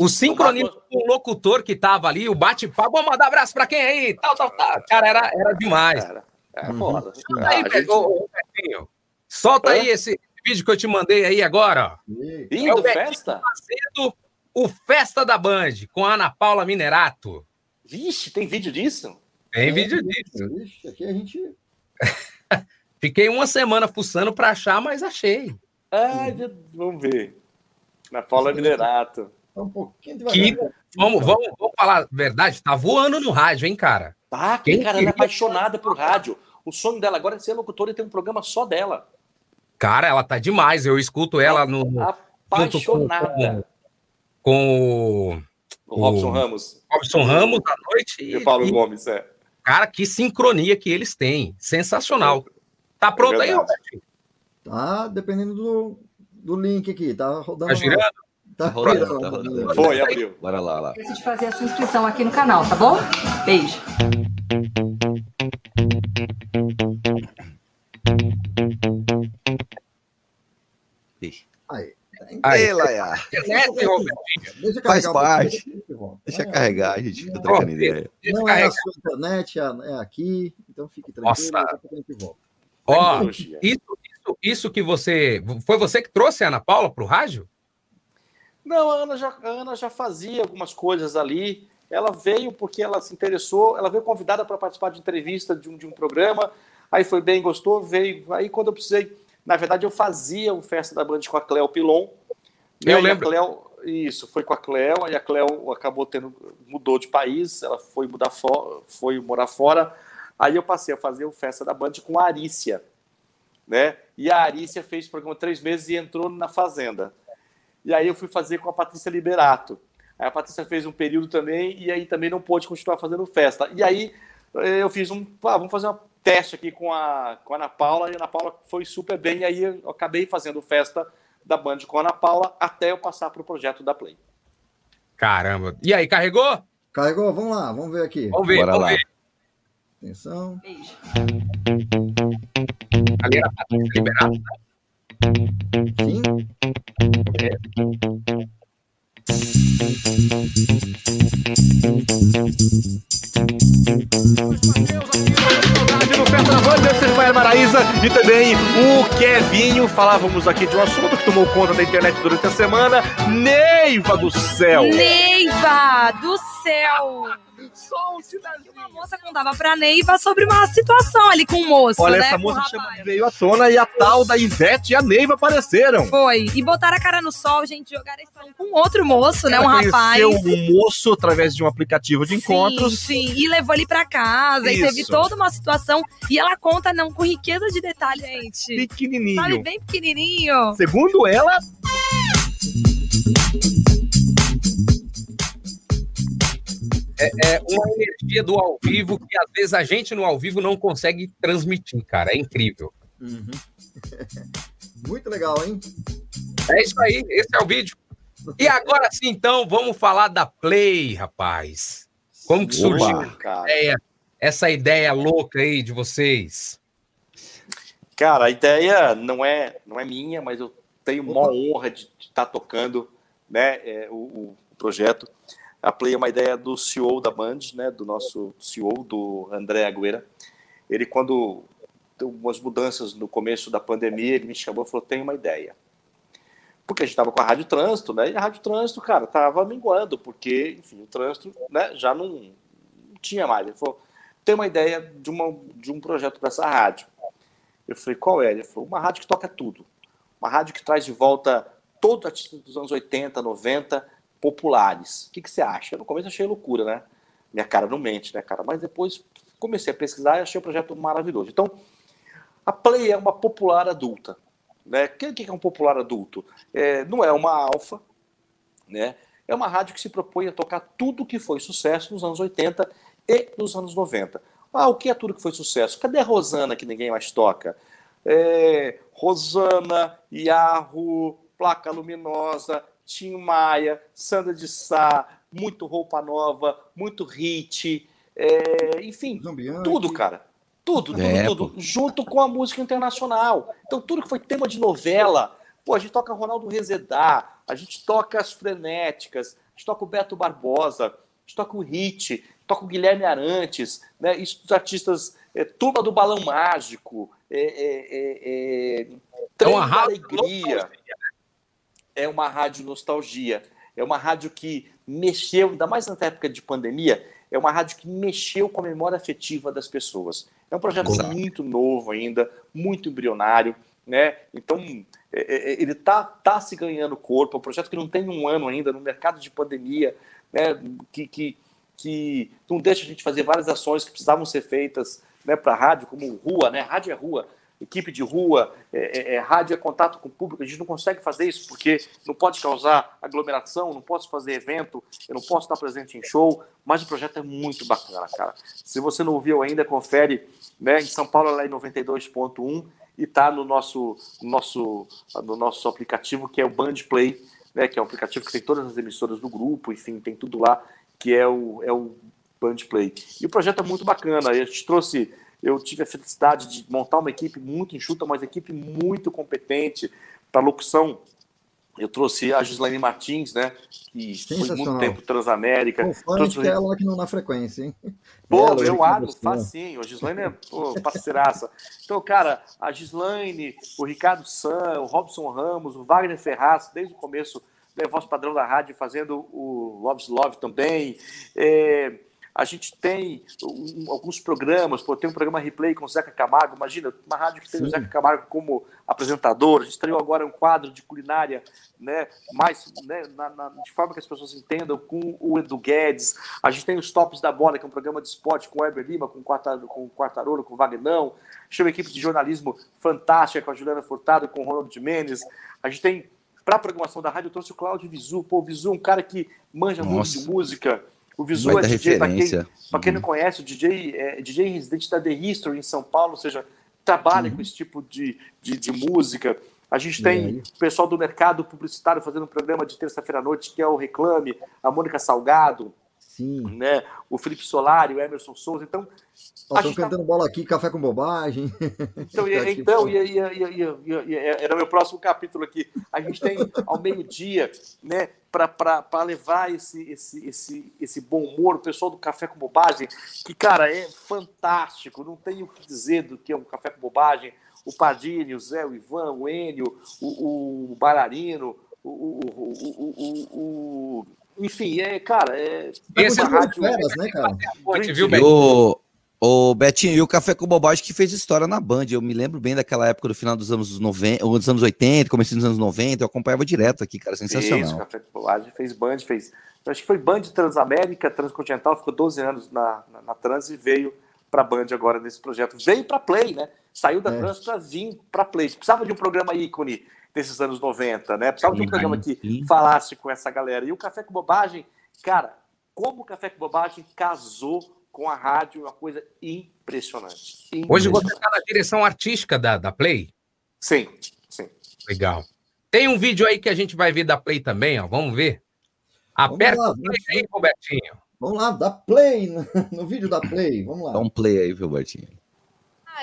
o sincronismo com o locutor que tava ali, o bate-papo, mandar abraço pra quem aí, tal, tal, tal. Cara, era, era demais. Cara, é Uhum. foda. Solta aí, Ah, gente- Betinho. Solta aí Hã? esse vídeo que eu te mandei aí agora. E- Ih, É o Betinho festa? Fazendo o Festa da Band com a Ana Paula Minerato. Vixe, tem vídeo disso? Tem vídeo disso. Ixi, aqui a gente. Fiquei uma semana fuçando pra achar, mas achei. Ai, meu- vamos ver. Na Paula Minerato. Tá um pouquinho Que, vamos, vamos, vamos falar a verdade, tá voando no rádio, hein, cara? Tá, Quem cara, ela é queria- apaixonada por rádio. O sonho dela agora é ser locutora e ter um programa só dela. Cara, ela tá demais. Eu escuto ela no, Apaixonada. Com O Robson o- Ramos o Robson Ramos à noite. e o Paulo e, Gomes, é. cara, que sincronia que eles têm. Sensacional. Tá pronto aí, É verdade. Roberto? Tá dependendo do, do link aqui. Tá rodando. Tá girando? Tá rodando, tá rodando. Foi, abriu. Bora lá, lá. Esquece de fazer a sua inscrição aqui no canal, tá bom? Beijo. Aí. Aí. Ei, Laia. Deixa Faz um parte. deixa É, carregar, a gente fica trocando ideia. Não é a sua internet, é é aqui. Então fique tranquilo. Nossa. Ó, Tecnologia. isso, isso, isso que você. Foi você que trouxe a Ana Paula pro rádio? Não, a Ana, já, a Ana já fazia algumas coisas ali. Ela veio porque ela se interessou, ela veio convidada para participar de entrevista de um, de um programa. Aí foi bem, gostou, veio. Aí quando eu precisei, na verdade, eu fazia o Festa da Band com a Cleo Pilon. Eu E aí lembro. A Cleo, isso, foi com a Cleo, aí a Cleo acabou tendo, mudou de país, ela foi mudar fora, foi morar fora. Aí eu passei a fazer o Festa da Band com a Arícia, né? E a Arícia fez o programa três meses e entrou na Fazenda. E aí eu fui fazer com a Patrícia Liberato. Aí a Patrícia fez um período também e aí também não pôde continuar fazendo festa. E aí eh, eu fiz um, ah, vamos fazer um teste aqui com a, com a Ana Paula e a Ana Paula foi super bem. E aí eu acabei fazendo festa da Band com a Ana Paula até eu passar para o projeto da Play. Caramba. E aí, carregou? Carregou? Vamos lá, vamos ver aqui. Vamos ver, Bora vamos lá. ver. Atenção. Beijo. Ali era a Patrícia Liberato. Sim. Festa da Banda, eu sou o Maraíza e também o Kevinho. Falávamos aqui de um assunto que tomou conta da internet durante a semana. Neiva do céu! Neiva do céu! Um. Uma moça contava pra Neiva sobre uma situação ali com o moço, Olha, né? essa moça chama, veio à tona e a tal da Ivete e a Neiva apareceram. Foi. E botaram a cara no sol, gente, jogaram esse com outro moço, né? Um Ela rapaz. conheceu um moço através de um aplicativo de encontros. Sim, sim. E levou ele pra casa. E teve Isso. toda uma situação. E ela conta, não, com riqueza de detalhes, gente. Pequenininho. Sabe, bem pequenininho. Segundo ela, É uma energia do ao vivo que às vezes a gente no ao vivo não consegue transmitir, cara. É incrível. Uhum. Muito legal, hein? É isso aí, esse é o vídeo. E agora sim, então, vamos falar da Play, rapaz. Como que surgiu Cara. essa ideia, essa ideia louca aí de vocês? Cara, a ideia não é, não é minha, mas eu tenho uma honra de estar tocando né, é, o, o projeto. A Play é uma ideia do CEO da Band, né, do nosso CEO, do André Agüera. Ele, quando deu umas mudanças no começo da pandemia, ele me chamou e falou: tem uma ideia. Porque a gente estava com a Rádio Trânsito, né? E a Rádio Trânsito, cara, estava minguando, porque, enfim, o trânsito né, já não, tinha mais. Ele falou: tem uma ideia de, uma, de um projeto para essa rádio. Eu falei, qual é? Ele falou, uma rádio que toca tudo. Uma rádio que traz de volta todo artista dos anos 80, 90, populares. O que, que você acha? No começo achei loucura, né? Minha cara não mente, né, cara? Mas depois comecei a pesquisar e achei o projeto maravilhoso. Então, a Play é uma popular adulta. Né? O que é um popular adulto? É, não é uma alfa, né? É uma rádio que se propõe a tocar tudo que foi sucesso nos anos 80 e nos anos 90. Ah, o que é tudo que foi sucesso? Cadê a Rosana que ninguém mais toca? É, Rosana, Yarro, Placa Luminosa, Tim Maia, Sandra de Sá, muito roupa nova, muito hit, é, enfim, Zambianchi. tudo, cara. Tudo, tudo, É, tudo. Junto com a música internacional. Então, tudo que foi tema de novela, pô, a gente toca Ronaldo Rezedá, a gente toca as frenéticas, a gente toca o Beto Barbosa, a gente toca o Hit, toca o Guilherme Arantes, né? Isso dos artistas, é, Turma do Balão Mágico, é, é, é, é, Trem uma da Alegria. É uma rádio nostalgia. É uma rádio que mexeu, ainda mais na época de pandemia, é uma rádio que mexeu com a memória afetiva das pessoas. É um projeto Exato. muito novo ainda, muito embrionário, né? Então, é, é, ele está tá se ganhando corpo, é um projeto que não tem um ano ainda no mercado de pandemia, né? que, que, que não deixa a gente fazer várias ações que precisavam ser feitas né, para a rádio, como rua, né? Rádio é rua, equipe de rua, é, é, é, rádio é contato com o público, a gente não consegue fazer isso porque não pode causar aglomeração, não posso fazer evento, eu não posso estar presente em show, mas o projeto é muito bacana, cara. Se você não ouviu ainda, confere, né? Em São Paulo ela é em 92.1 e tá no nosso, nosso, no nosso aplicativo que é o Band Play, né? Que é um aplicativo que tem todas as emissoras do grupo, enfim, tem tudo lá, que é o, é o Band Play. E o projeto é muito bacana. A gente trouxe, eu tive a felicidade de montar uma equipe muito enxuta, mas equipe muito competente para locução. Eu trouxe a Gislaine Martins, né? Que foi muito tempo Transamérica. Pô, Trouxe que ela aqui no Na Frequência, hein? Pô, Ela, eu abro, facinho. A Gislaine é pô, parceiraça. Então, cara, a Gislaine, o Ricardo San, o Robson Ramos, o Wagner Ferraz, desde o começo, né, voz padrão da rádio, fazendo o Love's Love também. É, a gente tem um- alguns programas, pô, tem um programa replay com o Zeca Camargo. Imagina, uma rádio que tem o Sim. Zeca Camargo como apresentador. A gente estreou agora um quadro de culinária, né, mais né, na- na- de forma que as pessoas entendam, com o Edu Guedes. A gente tem os Tops da Bola, que é um programa de esporte com o Heber Lima, com o Quarta- com o Quartarolo, com o Vagnão. Chama uma equipe de jornalismo fantástica com a Juliana Furtado, com o Ronaldo Jimenez. A gente tem, para a programação da rádio, eu trouxe o Cláudio Visu. Pô, o Visu é um cara que manja muito Nossa. de música. O Visu é DJ, para quem, pra quem não conhece, o DJ é DJ residente da The History em São Paulo, ou seja, trabalha com esse tipo de, de, de música. A gente tem o pessoal do mercado publicitário fazendo um programa de terça-feira à noite, que é o Reclame, a Mônica Salgado, Sim. né? o Felipe Solari, o Emerson Souza. Então, Estão tá- cantando bola aqui, café com bobagem. então, e, Tá então e, e, era o meu próximo capítulo aqui. A gente tem ao meio-dia, né, para levar esse, esse, esse, esse bom humor, o pessoal do Café com Bobagem, que, cara, é fantástico, não tem o que dizer do que é um Café com Bobagem. O Padilha, o Zé, o Ivan, o Enio, o, o Bailarino, o, o, o, o, o, enfim, é, cara, é. Esse é rádio. Férias, né, cara? Ponte, viu, Betinho? o, o Betinho, e o Café com Bobagem que fez história na Band. Eu me lembro bem daquela época do final dos anos 90, ou dos anos 80, começo dos anos 90, eu acompanhava direto aqui, cara, Fez, sensacional. Café com Bobagem, fez Band, fez. Eu acho que foi Band Transamérica, Transcontinental, ficou 12 anos na, na, na Trans e veio pra Band agora nesse projeto. Veio pra Play, né? Saiu da É. Trans pra vir pra Play. Precisava de um programa ícone desses anos 90, né? Precisava de um programa que falasse com essa galera. E o Café com Bobagem, cara, como o Café com Bobagem casou com a rádio, é uma coisa impressionante. Hoje Impressionante. você está na direção artística da, da Play? Sim, sim. Legal. Tem um vídeo aí que a gente vai ver da Play também, ó. Vamos ver? Aperta lá, o play aí, Robertinho. Vamos lá, dá play no, no vídeo da play. Vamos lá. Dá um play aí, viu, Bertinho?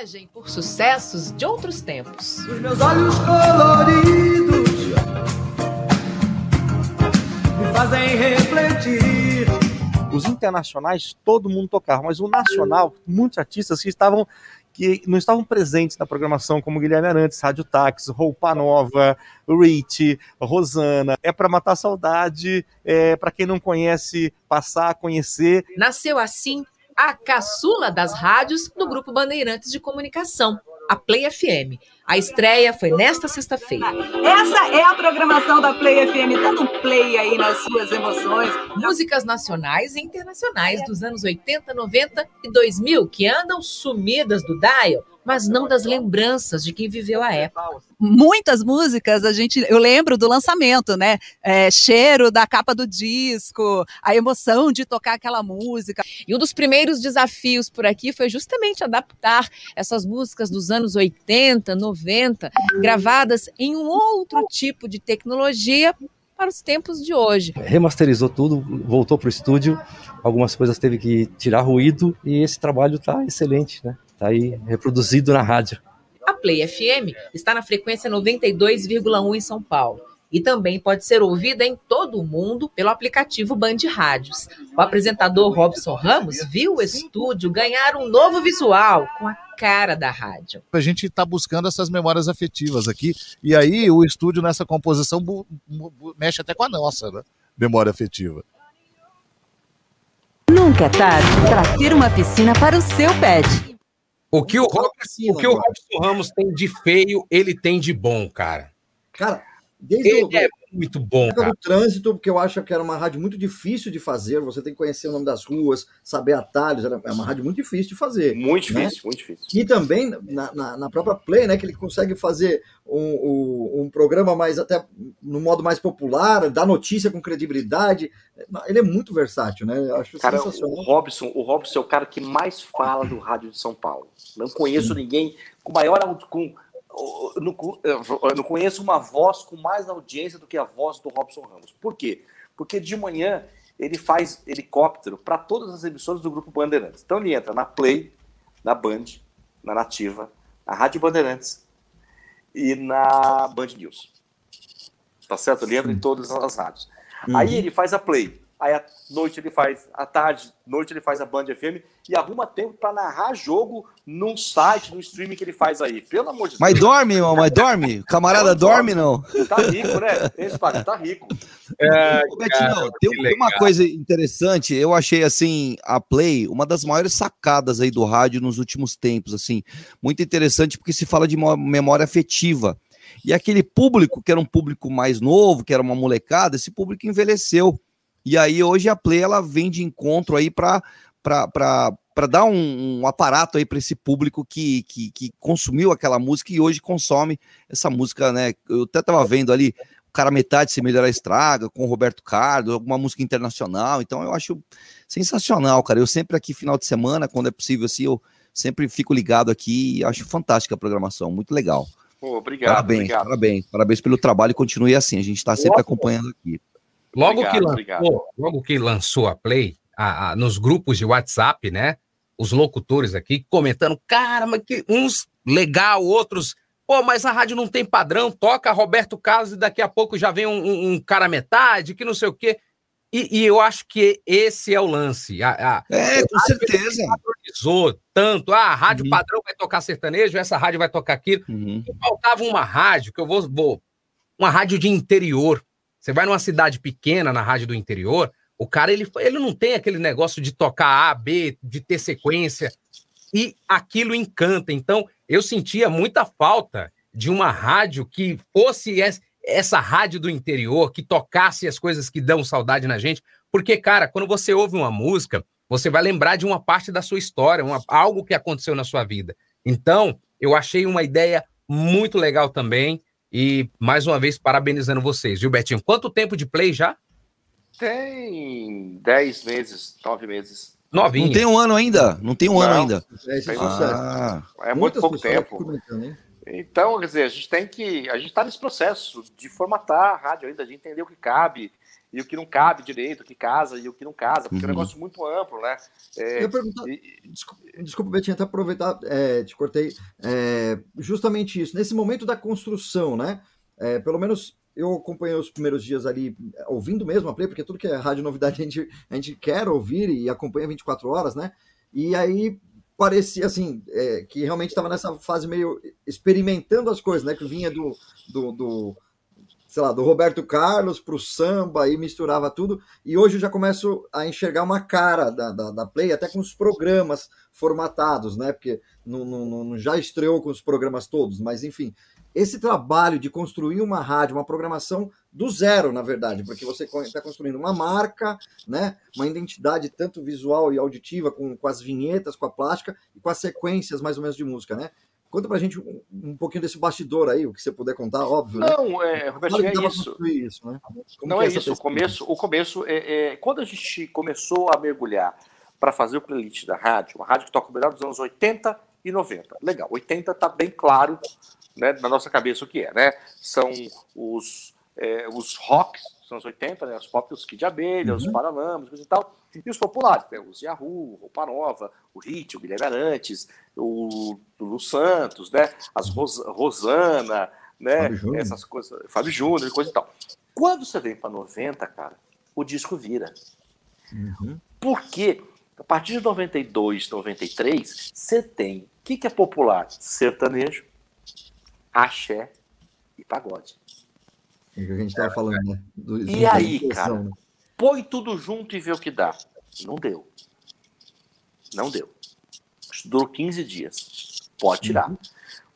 Viagem por sucessos de outros tempos. Os meus olhos coloridos me fazem refletir. Os internacionais, todo mundo tocava, mas o nacional, muitos artistas que estavam que não estavam presentes na programação, como Guilherme Arantes, Rádio Táxi, Roupa Nova, Rich, Rosana. É para matar a saudade, é para quem não conhece, passar a conhecer. Nasceu assim a caçula das rádios do Grupo Bandeirantes de Comunicação, a Play FM. A estreia foi nesta sexta-feira. Essa é a programação da Play FM, dando um play aí nas suas emoções. Músicas nacionais e internacionais dos anos 80, 90 e 2000 que andam sumidas do dial, mas não das lembranças de quem viveu a época. muitas músicas a gente eu lembro do lançamento, né? É, cheiro da capa do disco, a emoção de tocar aquela música. E um dos primeiros desafios por aqui foi justamente adaptar essas músicas dos anos 80, 90, gravadas em um outro tipo de tecnologia para os tempos de hoje. Remasterizou tudo, voltou para o estúdio, algumas coisas teve que tirar ruído e esse trabalho está excelente, né? Está aí reproduzido na rádio. A Play FM está na frequência 92,1 em São Paulo. E também pode ser ouvida em todo o mundo pelo aplicativo Band Rádios. O apresentador Robson Ramos viu o estúdio ganhar um novo visual com a cara da rádio. A gente está buscando essas memórias afetivas aqui. E aí o estúdio nessa composição mexe até com a nossa, né? Memória afetiva. Nunca é tarde para ter uma piscina para o seu pet. O que o, Robson, o que o Robson Ramos tem de feio, ele tem de bom, cara. Cara, desde Ele o, é muito bom, do trânsito, porque eu acho que era uma rádio muito difícil de fazer. Você tem que conhecer o nome das ruas, saber atalhos. Era é uma rádio muito difícil de fazer. Muito né? difícil, muito difícil. E também na, na, na própria Play, né? Que ele consegue fazer um, um, um programa mais até no modo mais popular, dar notícia com credibilidade. Ele é muito versátil, né? Eu acho Cara, sensacional. o Robson, o Robson é o cara que mais fala do rádio de São Paulo. Não conheço ninguém com maior com não, eu não conheço uma voz com mais audiência do que a voz do Robson Ramos. Por quê? Porque de manhã ele faz helicóptero para todas as emissoras do grupo Bandeirantes. Então ele entra na Play, na Band, na Nativa, na Rádio Bandeirantes e na Band News. Tá certo? Ele entra em todas as rádios. Uhum. Aí ele faz a Play. Aí à noite ele faz, à tarde, noite ele faz a Band FM e arruma tempo para narrar jogo num site, no streaming que ele faz aí. Pelo amor de Mas Deus. dorme, irmão, mas dorme? Camarada dorme, não? Tá rico, né? Esse padre tá rico. Ô, Betinho, tem, tem uma coisa interessante, eu achei assim, a Play, uma das maiores sacadas aí do rádio nos últimos tempos, assim, muito interessante porque se fala de memória afetiva. E aquele público, que era um público mais novo, que era uma molecada, esse público envelheceu. E aí hoje a Play ela vem de encontro aí para para dar um, um aparato aí para esse público que, que, que consumiu aquela música e hoje consome essa música, né? Eu até tava vendo ali o cara metade se melhorar estraga com o Roberto Carlos, alguma música internacional. Então eu acho sensacional, cara. Eu sempre aqui final de semana, quando é possível assim, eu sempre fico ligado aqui e acho fantástica a programação, muito legal. Pô, obrigado, parabéns, obrigado. parabéns, parabéns pelo trabalho e continue assim. A gente está sempre acompanhando aqui. Logo, Obrigado, que lançou, logo que lançou a Play, a- a- nos grupos de WhatsApp, né? Os locutores aqui comentando, cara, mas que uns legal, outros. Pô, mas a rádio não tem padrão, toca Roberto Carlos e daqui a pouco já vem um, um- um cara metade, que não sei o quê. E, e eu acho que esse é o lance. A, a- É, com certeza. padronizou tanto. Ah, a rádio padrão vai tocar sertanejo, essa rádio vai tocar aquilo. Uhum. E faltava uma rádio, que eu vou, vou. Uma rádio de interior. Você vai numa cidade pequena, na rádio do interior, o cara ele, ele não tem aquele negócio de tocar A, B, de ter sequência, e aquilo encanta. Então, eu sentia muita falta de uma rádio que fosse essa rádio do interior, que tocasse as coisas que dão saudade na gente. Porque, cara, quando você ouve uma música, você vai lembrar de uma parte da sua história, uma, algo que aconteceu na sua vida. Então, eu achei uma ideia muito legal também. E, mais uma vez, parabenizando vocês, viu, Betinho? Quanto tempo de play já? Tem 10 meses, 9 meses. Novinho. Não tem um ano ainda? Não tem um Não, ano ainda. É, ah, é muito pouco tempo. Então, quer dizer, a gente tem que. A gente está nesse processo de formatar a rádio ainda, de entender o que cabe e o que não cabe direito, o que casa e o que não casa, porque uhum. é um uhum. negócio muito amplo, né? É, eu perguntar, e... desculpa, desculpa, Betinho, até aproveitar, é, te cortei, é, justamente isso, nesse momento da construção, né? É, pelo menos eu acompanhei os primeiros dias ali, ouvindo mesmo a Play, porque tudo que é rádio novidade a gente, a gente quer ouvir e acompanha 24 horas, né? E aí parecia assim, é, que realmente estava nessa fase meio experimentando as coisas, né? Que vinha do, do, do sei lá, do Roberto Carlos para o samba e misturava tudo. E hoje eu já começo a enxergar uma cara da, da, da Play, até com os programas formatados, né? Porque não, não, não, já estreou com os programas todos, mas enfim. Esse trabalho de construir uma rádio, uma programação do zero, na verdade, porque você está construindo uma marca, né, uma identidade tanto visual e auditiva, com, com as vinhetas, com a plástica e com as sequências mais ou menos de música, né? Conta pra gente um, um, pouquinho desse bastidor aí, o que você puder contar, óbvio. Né? Não, né? é, Roberto, é isso. isso né? Não é, é isso. O começo, o começo é, é, quando a gente começou a mergulhar para fazer o playlist da rádio, uma rádio que toca o melhor dos anos 80 e 90. Legal, 80 tá bem claro né, na nossa cabeça o que é, né? São os, é, os rocks dos anos 80, né? Os pop, os Kid Abelha, uhum. os Paralamas, e tal. E os populares, né? os Yahoo, Roupa Nova, o Hit, o Guilherme Arantes, o Lu Santos, né? As Ros Rosana, né? Essas coisas, Fábio Júnior e coisa e tal. Quando você vem para 90, cara, o disco vira. Uhum. Porque a partir de 92, 93, você tem o que, que é popular? Sertanejo, axé e pagode. É o que a gente estava falando, né? Do, e aí, cara, né? Põe tudo junto e vê o que dá. Não deu. Não deu. Durou 15 dias. Pode tirar. Uhum.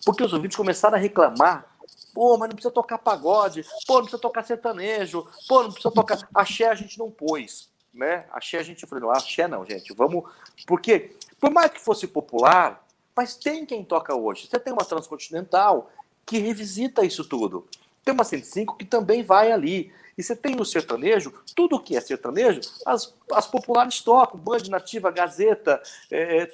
Porque os ouvintes começaram a reclamar. Pô, mas não precisa tocar pagode. Pô, não precisa tocar sertanejo. Pô, não precisa tocar. Axé a gente não pôs. Né? Axé a gente falou, não, axé não, gente. Vamos. Porque, por mais que fosse popular, mas tem quem toca hoje. Você tem uma transcontinental que revisita isso tudo. Tem uma 105 que também vai ali. E você tem no sertanejo, tudo que é sertanejo, as, as populares tocam, Band Nativa, Gazeta, é, é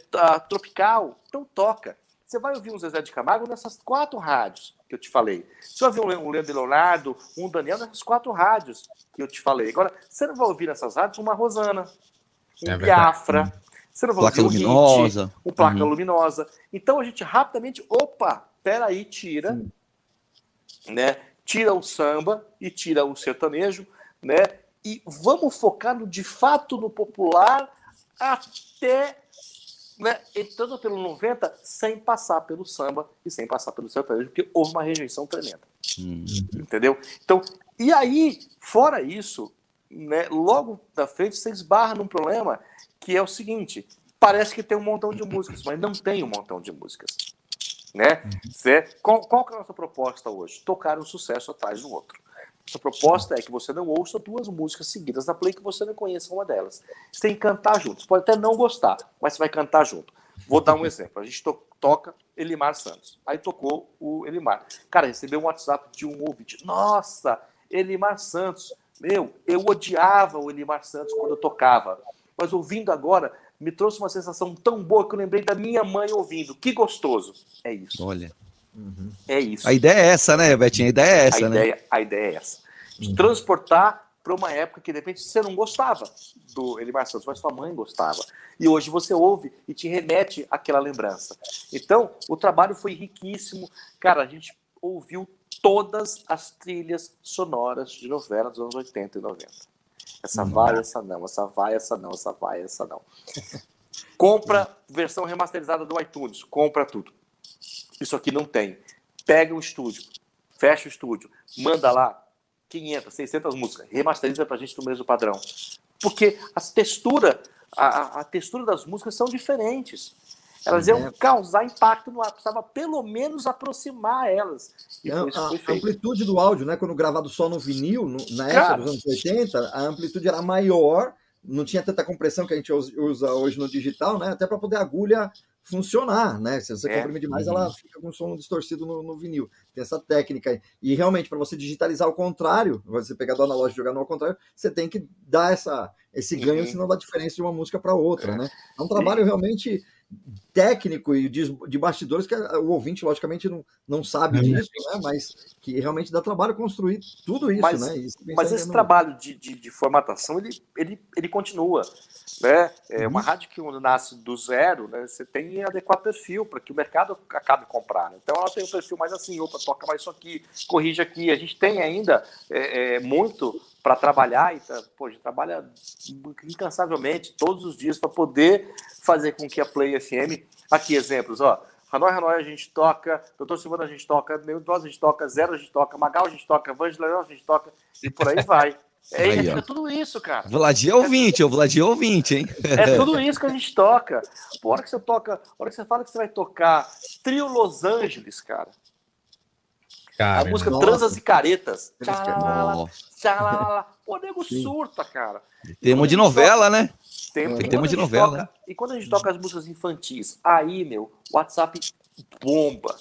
Tropical, então toca. Você vai ouvir um Zezé de Camargo nessas quatro rádios que eu te falei. Você vai ouvir um Leandro Leonardo, um Daniel nessas quatro rádios que eu te falei. Agora, você não vai ouvir nessas rádios uma Rosana, um é Biafra, você não vai placa ouvir um luminosa. Hit, um placa uhum. luminosa. Então a gente rapidamente, opa, peraí, tira, Sim. né? Tira o samba e tira o sertanejo, né? E vamos focar no, de fato no popular até né, entrando pelo 90 sem passar pelo samba e sem passar pelo sertanejo, porque houve uma rejeição tremenda. Uhum. Entendeu? Então, e aí, fora isso, né, logo da frente você esbarra num problema que é o seguinte: parece que tem um montão de músicas, mas não tem um montão de músicas. Né? Uhum. Qual, qual é a nossa proposta hoje? Tocar um sucesso atrás do outro. A proposta é que você não ouça duas músicas seguidas na play que você não conheça uma delas. Você tem que cantar junto. Você pode até não gostar, mas você vai cantar junto. Vou dar um exemplo. A gente to toca Elimar Santos. Aí tocou o Elimar. Cara, recebeu um WhatsApp de um ouvinte. Nossa, Elimar Santos. Meu, eu odiava o Elimar Santos quando eu tocava. Mas ouvindo agora, me trouxe uma sensação tão boa que eu lembrei da minha mãe ouvindo. Que gostoso. É isso. Olha. Uhum. É isso. A ideia é essa, né, Betinho? A ideia é essa, a né? Ideia, a ideia é essa. De uhum. transportar para uma época que de repente você não gostava do Elimar Santos, mas sua mãe gostava. E hoje você ouve e te remete àquela lembrança. Então, o trabalho foi riquíssimo. Cara, a gente ouviu todas as trilhas sonoras de novela dos anos 80 e 90. Essa vai, essa não, essa vai, essa não, essa vai, essa não. Compra versão remasterizada do iTunes, compra tudo. Isso aqui não tem. Pega o estúdio, fecha o estúdio, manda lá, 500, 600 músicas, remasteriza pra gente no mesmo padrão. Porque as textura, a, a textura das músicas são diferentes. Elas iam É. causar impacto no ar, precisava pelo menos aproximar elas. E É, a, a amplitude do áudio, né? Quando gravado só no vinil, no- na época Cara. dos anos 80, a amplitude era maior, não tinha tanta compressão que a gente us- usa hoje no digital, né? Até para poder a agulha funcionar, né? Se você É. comprime demais, Uhum. ela fica com um som distorcido no, no vinil. Tem essa técnica aí. E realmente, para você digitalizar ao contrário, você pegar do analógico e jogar no ao contrário, você tem que dar essa, esse ganho, Uhum. senão dá diferença de uma música para outra, né? É um trabalho realmente técnico e de, de bastidores que o ouvinte, logicamente, não, não sabe É. disso, né? Mas que realmente dá trabalho construir tudo isso, mas, né? Isso mas esse trabalho de, de, de formatação ele, ele, ele continua. Né? É Uhum. uma rádio que nasce do zero, né? você tem que adequar perfil para que o mercado acabe comprando. Então ela tem um perfil mais assim, opa, toca mais isso aqui, corrige aqui. A gente tem ainda é, é, muito para trabalhar, e tá, pô, a gente trabalha incansavelmente todos os dias para poder fazer com que a Play FM, aqui exemplos, ó, Hanoi Hanoi a gente toca, Doutor Silvano a gente toca, Neutose a gente toca, Zero a gente toca, Magal a gente toca, Vangela a gente toca, e por aí vai. É, Aí, é tudo isso, cara. Vladir é ouvinte, é ouvinte, hein? É tudo isso que a gente toca. Pô, a hora que você toca, a hora que você fala que você vai tocar Trio Los Angeles, cara. Cara, a música nossa. Transas e Caretas. Nossa. Tchalalala, tchalalala. Pô, nego Sim. surta, cara. Tema de novela, né? Tem e tema quando de novela. toca- e quando a gente toca as músicas infantis, aí, meu, WhatsApp bomba.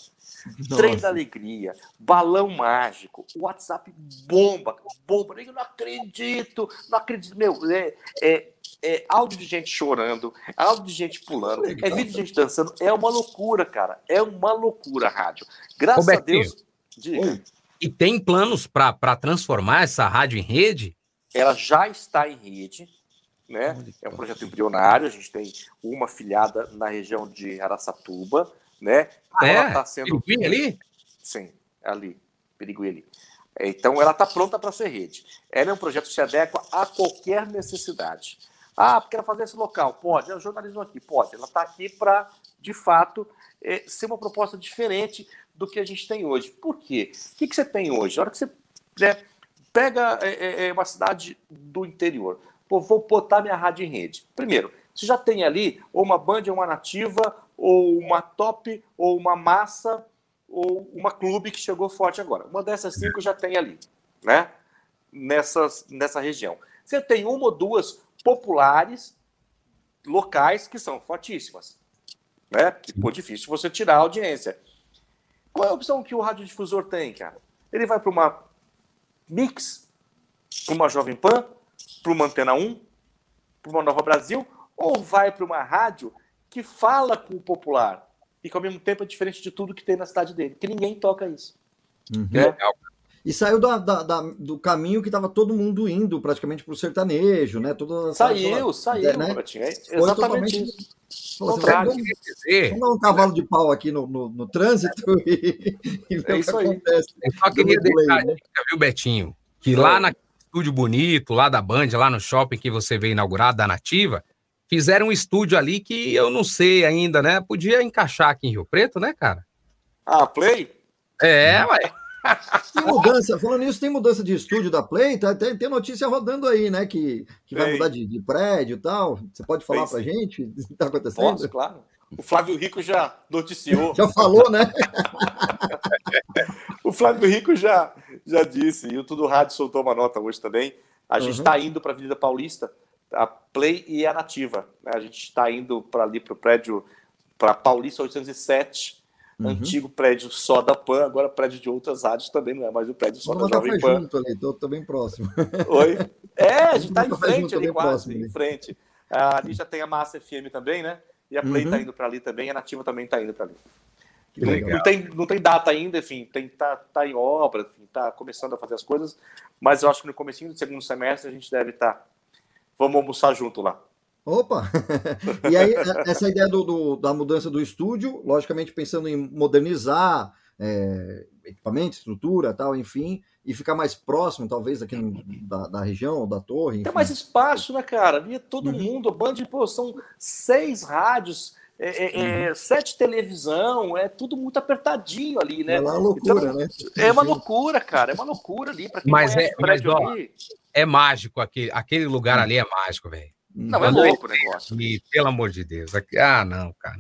Trem da Alegria, Balão Mágico, WhatsApp bomba, bomba. Eu não acredito, não acredito. Meu, é, é, é áudio de gente chorando, áudio de gente pulando, é vídeo de gente dançando. É uma loucura, cara. É uma loucura a rádio. Graças Robertinho. a Deus. Diga. E tem planos para transformar essa rádio em rede? Ela já está em rede, né? É um projeto embrionário. A gente tem uma filiada na região de Araçatuba, né? Ah, ela é? está sendo Piriguí ali? Sim, ali, Pirigui ali. Então ela está pronta para ser rede. Ela é um projeto que se adequa a qualquer necessidade. Ah, quero fazer esse local. Pode. É jornalismo aqui. Pode. Ela está aqui para, de fato, é, ser uma proposta diferente do que a gente tem hoje. Por quê? O que, que você tem hoje? A hora que você né, pega é, é, é, uma cidade do interior, pô, vou botar minha rádio em rede. Primeiro, você já tem ali ou uma Band, ou uma Nativa, ou uma Top, ou uma Massa, ou uma Clube que chegou forte agora. Uma dessas cinco já tem ali, né? Nessas, nessa região. Você tem uma ou duas populares locais que são fortíssimas, né? Pô, difícil você tirar a audiência. Qual é a opção que o radiodifusor tem, cara? Ele vai para uma Mix, para uma Jovem Pan, para uma Antena 1, para uma Nova Brasil, ou vai para uma rádio que fala com o popular e que ao mesmo tempo é diferente de tudo que tem na cidade dele, que ninguém toca isso. Uhum. né? E saiu da- da- da- do caminho que estava todo mundo indo praticamente para o sertanejo, né? Toda Saiu, saiu, né? Robertinho, é Foi exatamente totalmente- isso. Contrário. vamos, vamos dar um cavalo de pau aqui no, no, no trânsito e, e ver É o que isso aí. acontece. Eu só queria deixar a né? dica, viu, Betinho? Que lá na estúdio bonito, lá da Band, lá no shopping que você veio inaugurar, da Nativa, fizeram um estúdio ali que eu não sei ainda, né? Podia encaixar aqui em Rio Preto, né, cara? Ah, Play? É, ué. Tem mudança, falando nisso, tem mudança de estúdio da Play, tá? tem, tem notícia rodando aí, né? Que, que vai mudar de, de prédio e tal. Você pode falar Tem, pra sim. gente o que tá acontecendo? Posso, claro. O Flávio Rico já noticiou. Já falou, né? o Flávio Rico já, já disse, e o Tudo Rádio soltou uma nota hoje também. A gente Uhum. está indo para a Avenida Paulista, a Play e a Nativa. né? A gente está indo para ali para o prédio, para Paulista 807, Uhum. antigo prédio só da PAN, agora prédio de outras rádios também, não é mais o prédio só Vamos da Jovem Pan. junto ali, tô, tô bem próximo. Oi? É, a gente está em frente junto, ali quase, próximo em frente. Ah, Ali já tem a Massa FM também, né? E a Play Uhum. está indo para ali também, a Nativa também está indo para ali. Não, não tem, não tem data ainda, enfim, tem, tá, tá em obra, enfim, tá começando a fazer as coisas, mas eu acho que no comecinho do segundo semestre a gente deve estar. Vamos almoçar junto lá. Opa! E aí, é- essa ideia do, do- da mudança do estúdio, logicamente pensando em modernizar é, equipamento, estrutura, tal, enfim, e ficar mais próximo, talvez, aqui no- da, da região, ou da torre. Tem enfim. mais espaço, né, cara? Ali é todo Uhum. mundo. A Band, pô, são seis rádios é, é, é, sete televisão, é tudo muito apertadinho ali, né? É uma loucura, né? É uma loucura, cara, é uma loucura ali. Pra quem Mas é, mas, ó, ali, é mágico aquele, aquele lugar ali é mágico, velho. Não, é louco o negócio. aqui, pelo amor de Deus. aqui- ah, não, cara.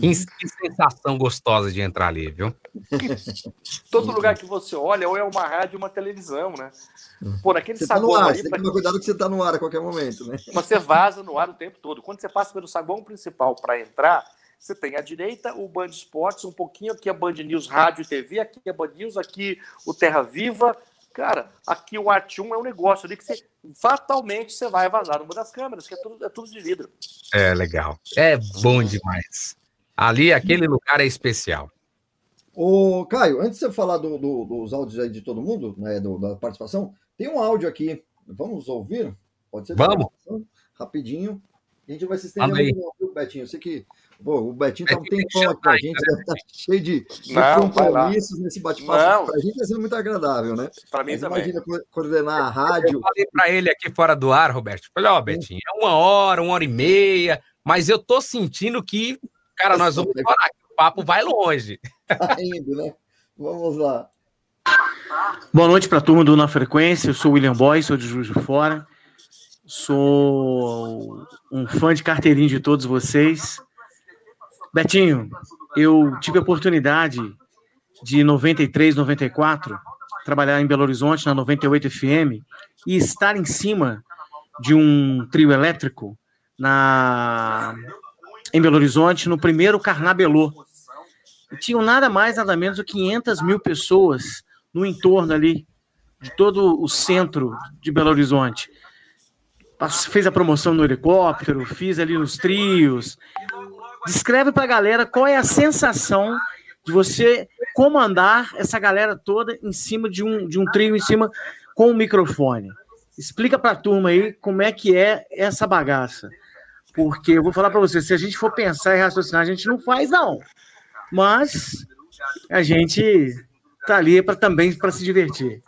Que, que sensação gostosa de entrar ali, viu? todo lugar que você olha, ou é uma rádio ou uma televisão, né? Pô, naquele Você tá no saguão ar, ali, você pra- que tomar cuidado que você tá no ar a qualquer momento, né? mas você vaza no ar o tempo todo. Quando você passa pelo saguão principal para entrar, você tem à direita o Band Esportes, um pouquinho aqui a Band News Rádio e TV, aqui a Band News, aqui o Terra Viva. Cara, aqui o Arte 1 é um negócio ali que você fatalmente você vai vazar numa das câmeras, que é tudo, é tudo de vidro. É legal. É bom demais. Ali, aquele lugar é especial. Ô, Caio, antes de você falar do- do- dos áudios aí de todo mundo, né, do- da participação, tem um áudio aqui. Vamos ouvir? Pode ser? Vamos. Rapidinho. A gente vai se estender muito, Betinho. Eu sei que pô, o Betinho tá um tempão aqui com a gente, deve estar cheio de, de Não, compromissos nesse bate-papo. Pra gente vai sendo muito agradável, né? Para mim Mas também. imagina co- coordenar a rádio. Eu falei pra ele aqui fora do ar, Roberto. Falei, ó, Betinho, é uma hora, uma hora e meia, mas eu tô sentindo que, cara, nós vamos parar, que o papo vai longe. Tá indo, né? Vamos lá. Boa noite para a turma do Na Frequência. Eu sou o William Boy, sou de Juiz de Fora. Sou um fã de carteirinho de todos vocês. Betinho, eu tive a oportunidade de 93, 94 trabalhar em Belo Horizonte na 98 FM e estar em cima de um trio elétrico na em Belo Horizonte no primeiro Carnabelô. E tinham nada mais, nada menos do que 500 mil pessoas no entorno ali de todo o centro de Belo Horizonte. Fez a promoção no helicóptero, fiz ali nos trios. Descreve para a galera qual é a sensação de você comandar essa galera toda em cima de um, de um trio, em cima com o microfone. Explica para a turma aí como é que é essa bagaça. Porque eu vou falar para você, se a gente for pensar e raciocinar, a gente não faz, não. Mas a gente tá ali para também para se divertir.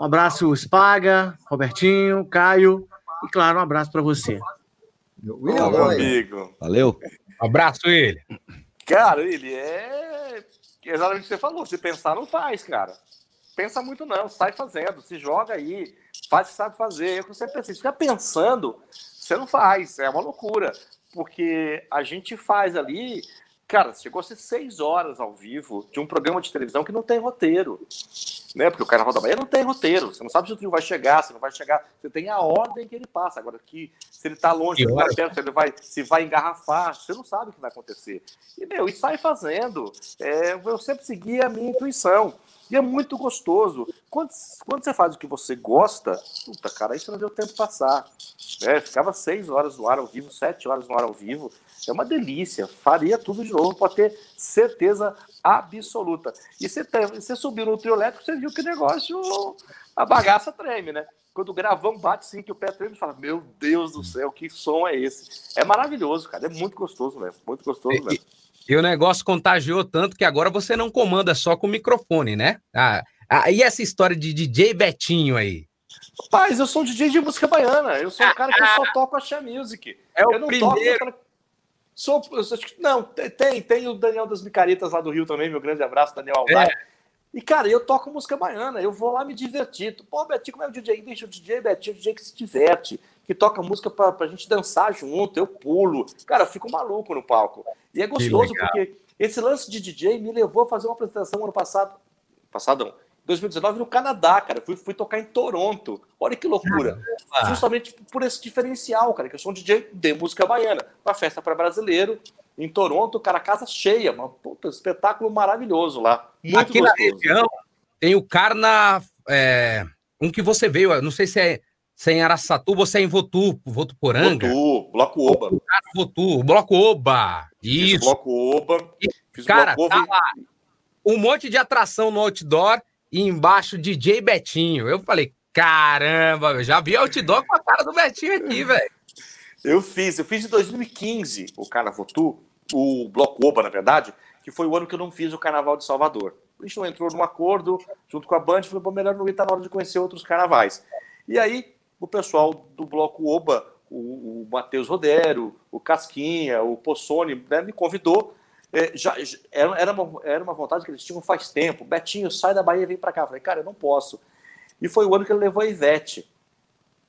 Um abraço, Spaga, Robertinho, Caio e, claro, um abraço para você. William meu amigo. Valeu. Abraço ele. Cara, ele é exatamente o que você falou. Se pensar, não faz, cara. Pensa muito, não. Sai fazendo. Se joga aí. Faz o que sabe fazer. Eu sempre pensei, se ficar pensando, você não faz. É uma loucura. Porque a gente faz ali. Cara, chegou a ser seis horas ao vivo de um programa de televisão que não tem roteiro. Né? Porque o Carnaval da Bahia não tem roteiro. Você não sabe se o trio vai chegar, se não vai chegar. Você tem a ordem que ele passa. Agora, que, se ele tá longe, se ele tá perto, se ele vai, se vai engarrafar, você não sabe o que vai acontecer. E, meu, e sai fazendo. É, eu sempre segui a minha intuição. E é muito gostoso. Quando, quando você faz o que você gosta, puta, cara, aí você não deu tempo passar. Né? Ficava seis horas no ar ao vivo, sete horas no ar ao vivo. É uma delícia. Faria tudo de novo, pode ter certeza absoluta. E você, tem- você subiu no trio elétrico, você viu que negócio, a bagaça treme, né? Quando o gravão bate assim, que o pé treme, você fala, meu Deus do céu, que som é esse? É maravilhoso, cara. É muito gostoso mesmo. Muito gostoso mesmo. E o negócio contagiou tanto que agora você não comanda só com o microfone, né? Ah, ah, e essa história de DJ Betinho aí? Rapaz, eu sou um DJ de música baiana. Eu sou um cara que só toco axé music. É o eu não primeiro. Toco, sou, eu sou- não, tem, tem, o Daniel das Micaretas lá do Rio também, meu grande abraço, Daniel Alvar. E, cara, eu toco música baiana, eu vou lá me divertir. Pô, Betinho, como é o DJ? Deixa o DJ Betinho, o DJ que se diverte, que toca música pra, pra gente dançar junto, eu pulo. Cara, eu fico maluco no palco. E é gostoso, porque esse lance de DJ me levou a fazer uma apresentação ano passado, passado não, 2019 no Canadá, cara. Fui, fui tocar em Toronto. Olha que loucura. Caramba. Justamente por esse diferencial, cara, que eu sou um DJ de música baiana. Uma festa para brasileiro em Toronto, cara, casa cheia, uma puta, espetáculo maravilhoso lá. Muito Aqui na gostoso. região tem o Carna. é, um que você veio, não sei se é, se é em Araçatuba ou é em Votu, Votuporanga. Votu, Bloco Oba. Votu, Bloco Oba. Fiz Isso. Bloco Oba. Fiz Cara, Bloco tá Oba. lá um monte de atração no outdoor e embaixo DJ Betinho. Eu falei, caramba, eu já vi outdoor com a cara do Betinho aqui, velho. Eu fiz, eu fiz em 2015 o Carnavotu, o Bloco Oba, na verdade, que foi o ano que eu não fiz o Carnaval de Salvador. A gente não entrou num acordo junto com a Band, falou, pô, melhor não ir, tá na hora de conhecer outros carnavais. E aí, o pessoal do Bloco Oba, o, o Matheus Rodero, o Casquinha, o Possoni, né, me convidou. É, já, era, era, uma, era uma vontade que eles tinham faz tempo. Betinho, sai da Bahia e vem para cá. Eu falei, cara, eu não posso. E foi o ano que ele levou a Ivete.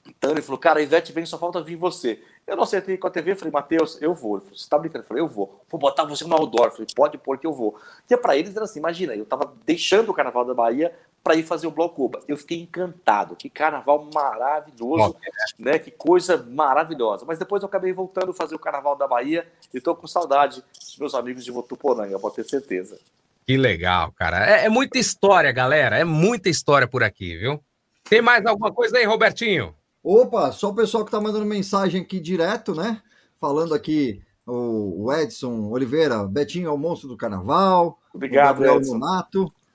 Então ele falou, cara, a Ivete vem, só falta vir você. Eu não acertei com a TV, falei, Matheus, eu vou. Ele falou, você tá brincando? Eu falei, eu vou. Vou botar você no outdoor. Eu falei, pode pôr que eu vou. Porque para eles era assim, imagina, eu tava deixando o Carnaval da Bahia para ir fazer o Bloco Cuba. Eu fiquei encantado. Que carnaval maravilhoso, né? Que coisa maravilhosa. Mas depois eu acabei voltando a fazer o Carnaval da Bahia e tô com saudade dos meus amigos de Votuporanga, pode ter certeza. Que legal, cara. É, é muita história, galera. É muita história por aqui, viu? Tem mais alguma coisa aí, Robertinho? Opa, só o pessoal que tá mandando mensagem aqui direto, né? Falando aqui o Edson Oliveira, Betinho é o monstro do carnaval. Obrigado, o Gabriel Edson.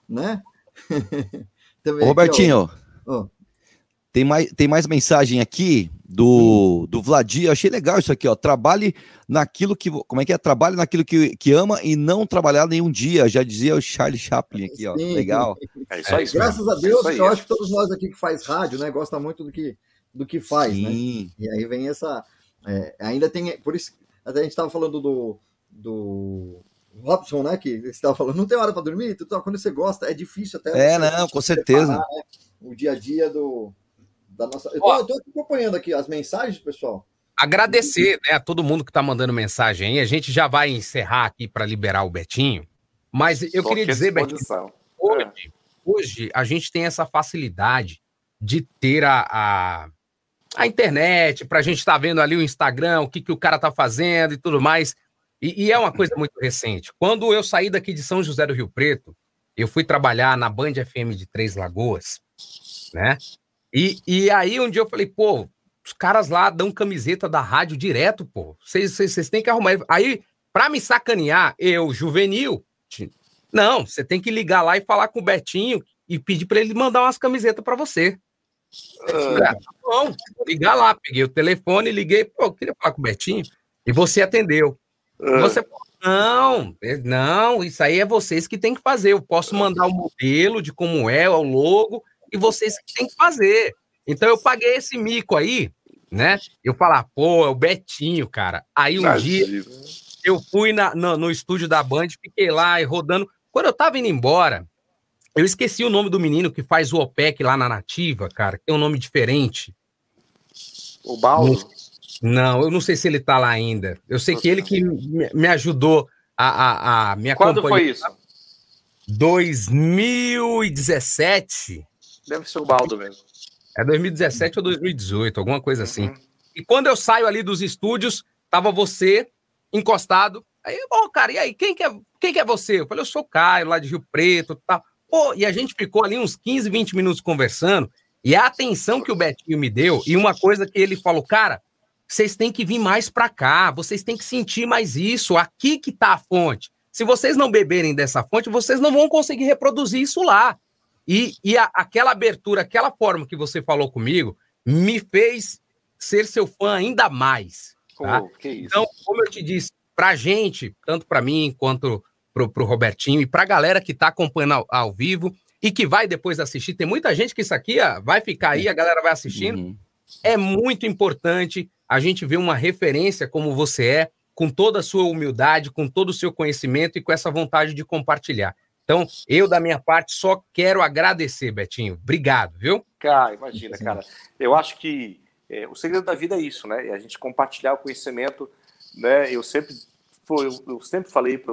Né? Também Ô, aqui, Robertinho, ó. Ó. tem, mais, tem mais mensagem aqui do, do Vladir. Eu achei legal isso aqui, ó. Trabalhe naquilo que. Como é que é? Trabalhe naquilo que, que ama e não trabalhar nenhum dia. Já dizia o Charlie Chaplin aqui, ó. Sim. Legal. É É, graças a Deus, eu acho que todos nós aqui que faz rádio, né, gosta muito do que, do que faz, né? Sim. E aí vem essa. é, ainda tem. Por isso, até a gente estava falando do, do Robson, né? Que você estava falando, não tem hora para dormir? Tu tá- Quando você gosta, é difícil até. É, não, com certeza. separar, né, o dia a dia do. Da nossa... Eu tô, eu tô acompanhando aqui as mensagens, pessoal. Agradecer né, a todo mundo que tá mandando mensagem aí. A gente já vai encerrar aqui para liberar o Betinho. Mas eu Tô queria à dizer, Betinho, hoje, hoje a gente tem essa facilidade de ter a, a, a internet, para a gente estar vendo ali o Instagram, o que, que o cara tá fazendo e tudo mais. E, e é uma coisa muito recente. Quando eu saí daqui de São José do Rio Preto, eu fui trabalhar na Band FM de Três Lagoas, né? E, e aí um dia eu falei, pô, os caras lá dão camiseta da rádio direto, pô. Vocês têm que arrumar. Aí, pra me sacanear, eu, juvenil, não, você tem que ligar lá e falar com o Betinho e pedir pra ele mandar umas camisetas pra você. Ah, tá bom, ligar lá, peguei o telefone, liguei, pô, eu queria falar com o Betinho, e você atendeu. Ah. Você não, é- não, isso aí é vocês que tem que fazer. Eu posso mandar o modelo de como é, o logo, e vocês que tem que fazer. Então eu paguei esse mico aí, né? Eu falar, pô, é o Betinho, cara. Aí um dia eu fui na- no, no estúdio da Band, fiquei lá e rodando. Quando eu tava indo embora, eu esqueci o nome do menino que faz o OPEC lá na Nativa, cara, que tem um nome diferente. O Baldo? Não, eu não sei se ele tá lá ainda. Eu sei que ele que me, ajudou a, a, a me Quando acompanhar. foi isso? 2017. Deve ser o Baldo mesmo. É 2017 ou 2018, alguma coisa assim. E quando eu saio ali dos estúdios, tava você encostado. Aí, ô, cara, e aí, quem que, é, quem que é você? Eu falei, eu sou o Caio, lá de Rio Preto e tal. Pô, e a gente ficou ali uns 15, 20 minutos conversando. E a atenção que o Betinho me deu, e uma coisa que ele falou, cara, vocês têm que vir mais pra cá, vocês têm que sentir mais isso, aqui que tá a fonte. Se vocês não beberem dessa fonte, vocês não vão conseguir reproduzir isso lá. E, e a- aquela abertura, aquela forma que você falou comigo, me fez ser seu fã ainda mais. Tá? Isso. Então, como eu te disse, pra gente, tanto pra mim quanto pro, pro Robertinho e pra galera que tá acompanhando ao, ao vivo e que vai depois assistir, tem muita gente que isso aqui ó, vai ficar aí, a galera vai assistindo. É muito importante a gente ver uma referência como você é, com toda a sua humildade, com todo o seu conhecimento e com essa vontade de compartilhar. Então, eu, da minha parte, só quero agradecer, Betinho. Obrigado, viu? Cara, imagina, cara. Eu acho que é, o segredo da vida é isso, né? É a gente compartilhar o conhecimento, né? Eu sempre, foi, eu, eu sempre falei para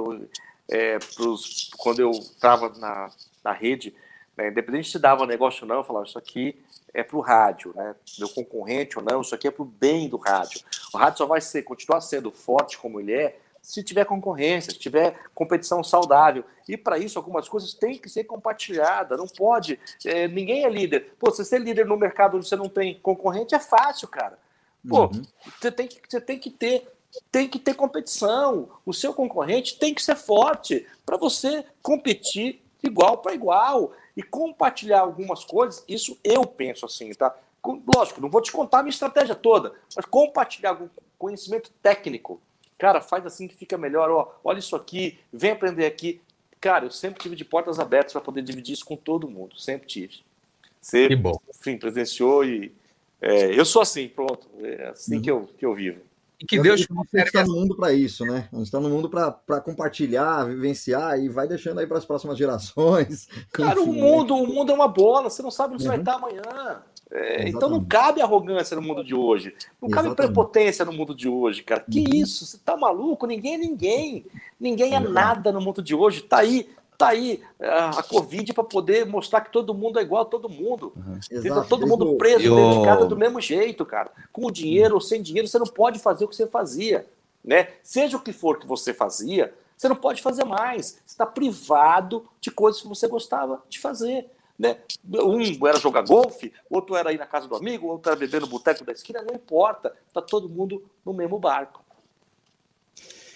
é, pros, quando eu estava na, na rede, né? independente se dava negócio ou não, eu falava isso aqui é para o rádio, né? Meu concorrente ou não, isso aqui é para o bem do rádio. O rádio só vai ser, continuar sendo forte como ele é se tiver concorrência, se tiver competição saudável. E para isso, algumas coisas têm que ser compartilhadas. Não pode. é, ninguém é líder. Pô, você ser líder no mercado onde você não tem concorrente é fácil, cara. Pô, você, tem que, você tem que ter. Tem que ter competição. O seu concorrente tem que ser forte para você competir igual para igual e compartilhar algumas coisas. Isso eu penso assim, tá? Com- Lógico, não vou te contar a minha estratégia toda, mas compartilhar algum conhecimento técnico Cara, faz assim que fica melhor. Ó, olha isso aqui, vem aprender aqui. Cara, eu sempre tive de portas abertas para poder dividir isso com todo mundo. Sempre tive. Você, Que bom. enfim, presenciou e É, eu sou assim, pronto. É assim que, eu, que eu vivo. E que Deus a gente está no mundo para isso, né? A gente está no mundo para compartilhar, vivenciar e vai deixando aí para as próximas gerações. Cara, Enfim, o mundo, né? o mundo é uma bola, você não sabe onde uhum. vai estar amanhã. É, então não cabe arrogância no mundo de hoje. Não cabe Exatamente. prepotência no mundo de hoje, cara. Que uhum. isso? Você tá maluco? Ninguém é ninguém. Ninguém é, é nada no mundo de hoje. Tá aí Tá aí a Covid para poder mostrar que todo mundo é igual a todo mundo. Uhum. todo mundo preso Eu... dentro de casa do mesmo jeito, cara. Com dinheiro ou sem dinheiro, você não pode fazer o que você fazia. Né? Seja o que for que você fazia, você não pode fazer mais. Você está privado de coisas que você gostava de fazer. Né? Um era jogar golfe, outro era ir na casa do amigo, outro era beber no boteco da esquina, não importa. Está todo mundo no mesmo barco.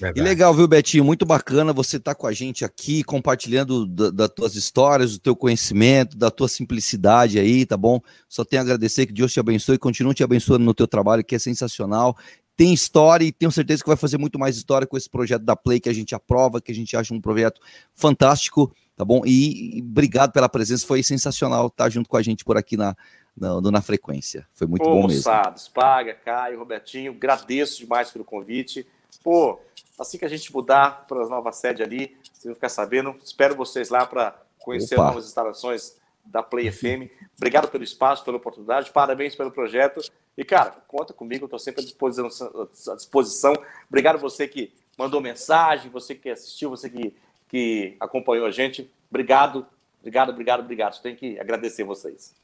Verdade. E legal, viu, Betinho? Muito bacana você estar tá com a gente aqui, compartilhando das da tuas histórias, do teu conhecimento, da tua simplicidade aí, tá bom? Só tenho a agradecer que Deus te abençoe e continue te abençoando no teu trabalho, que é sensacional. Tem história e tenho certeza que vai fazer muito mais história com esse projeto da Play que a gente aprova, que a gente acha um projeto fantástico, tá bom? E, e obrigado pela presença, foi sensacional estar junto com a gente por aqui na, na, na frequência. Foi muito Pô, bom mesmo. Sados, Paga, Caio, Robertinho, agradeço demais pelo convite. Pô, Assim que a gente mudar para a nova sede ali, vocês vão ficar sabendo. Espero vocês lá para conhecer Opa. novas instalações da Play FM. Obrigado pelo espaço, pela oportunidade, parabéns pelo projeto. E, cara, conta comigo, estou sempre à disposição, à disposição. Obrigado você que mandou mensagem, você que assistiu, você que, que acompanhou a gente. Obrigado, obrigado, obrigado, obrigado. Tenho que agradecer vocês.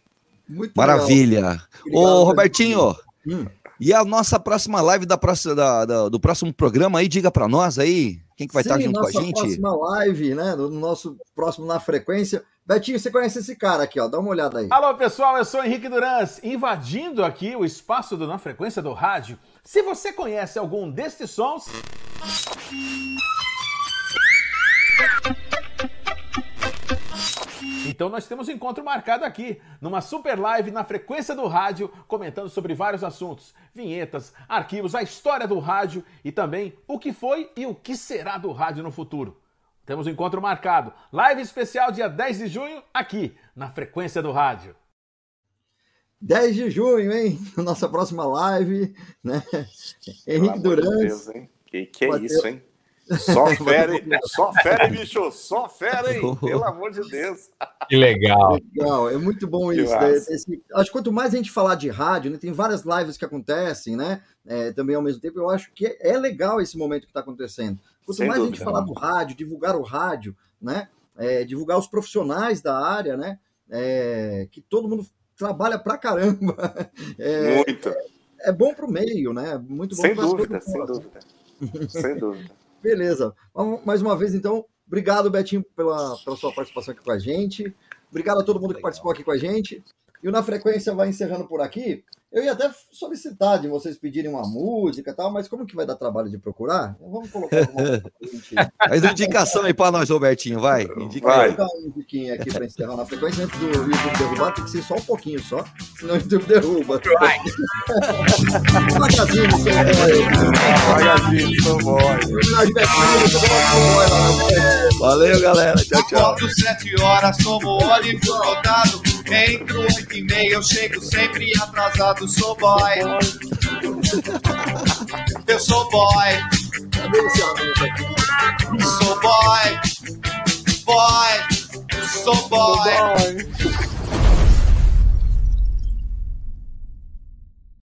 Muito Maravilha. Legal. Ô, Robertinho, hum. E a nossa próxima live da próxima, da, da, do próximo programa aí, diga para nós aí, quem que vai Sim, estar junto com a gente? Nossa próxima live, né, do nosso próximo Na Frequência. Betinho, você conhece esse cara aqui, ó, dá uma olhada aí. Alô, pessoal, eu sou Henrique Durans, invadindo aqui o espaço do Na Frequência do Rádio. Se você conhece algum destes sons... Então nós temos um encontro marcado aqui, numa super live na frequência do rádio, comentando sobre vários assuntos, vinhetas, arquivos, a história do rádio e também o que foi e o que será do rádio no futuro. Temos um encontro marcado, live especial dia 10 de junho, aqui, na frequência do rádio. 10 de junho, hein? Nossa próxima live, né? Henrique Durans. Deus, Que, que é isso, hein? Só fera, hein? Só fera, hein, bicho? Só fera, hein? Pelo amor de Deus. Que legal. Legal, é muito bom que isso. Né? Esse, acho que quanto mais a gente falar de rádio, né? tem várias lives que acontecem, né? É, também ao mesmo tempo, eu acho que é legal esse momento que está acontecendo. Quanto Sem mais dúvida, a gente falar do rádio, divulgar o rádio, né? É, divulgar os profissionais da área, né? É, que todo mundo trabalha pra caramba. É, muito. É, é bom pro meio, né? Muito bom sem dúvida, sem dúvida. sem dúvida. Beleza. Mais uma vez, então, obrigado, Betinho, pela, pela sua participação aqui com a gente. Obrigado a todo mundo que participou aqui com a gente. E o Na Frequência vai encerrando por aqui. Eu ia até solicitar de vocês pedirem uma música e tal, mas como que vai dar trabalho de procurar? Vamos colocar uma indicação aí para nós, Robertinho, vai. Indica vai. Vou dar um indiquinho aqui para encerrar na frequência antes do YouTube derrubar, tem que ser só um pouquinho só, senão o YouTube derruba. Vai. Magazine, seu boy. Magazine, seu boy. Valeu, galera. Tchau, tchau. Acordo sete horas, tomo óleo rodado. Entro oito e meia, eu chego sempre atrasado sou boy. Eu sou boy. Sou boy. Boy. Sou boy.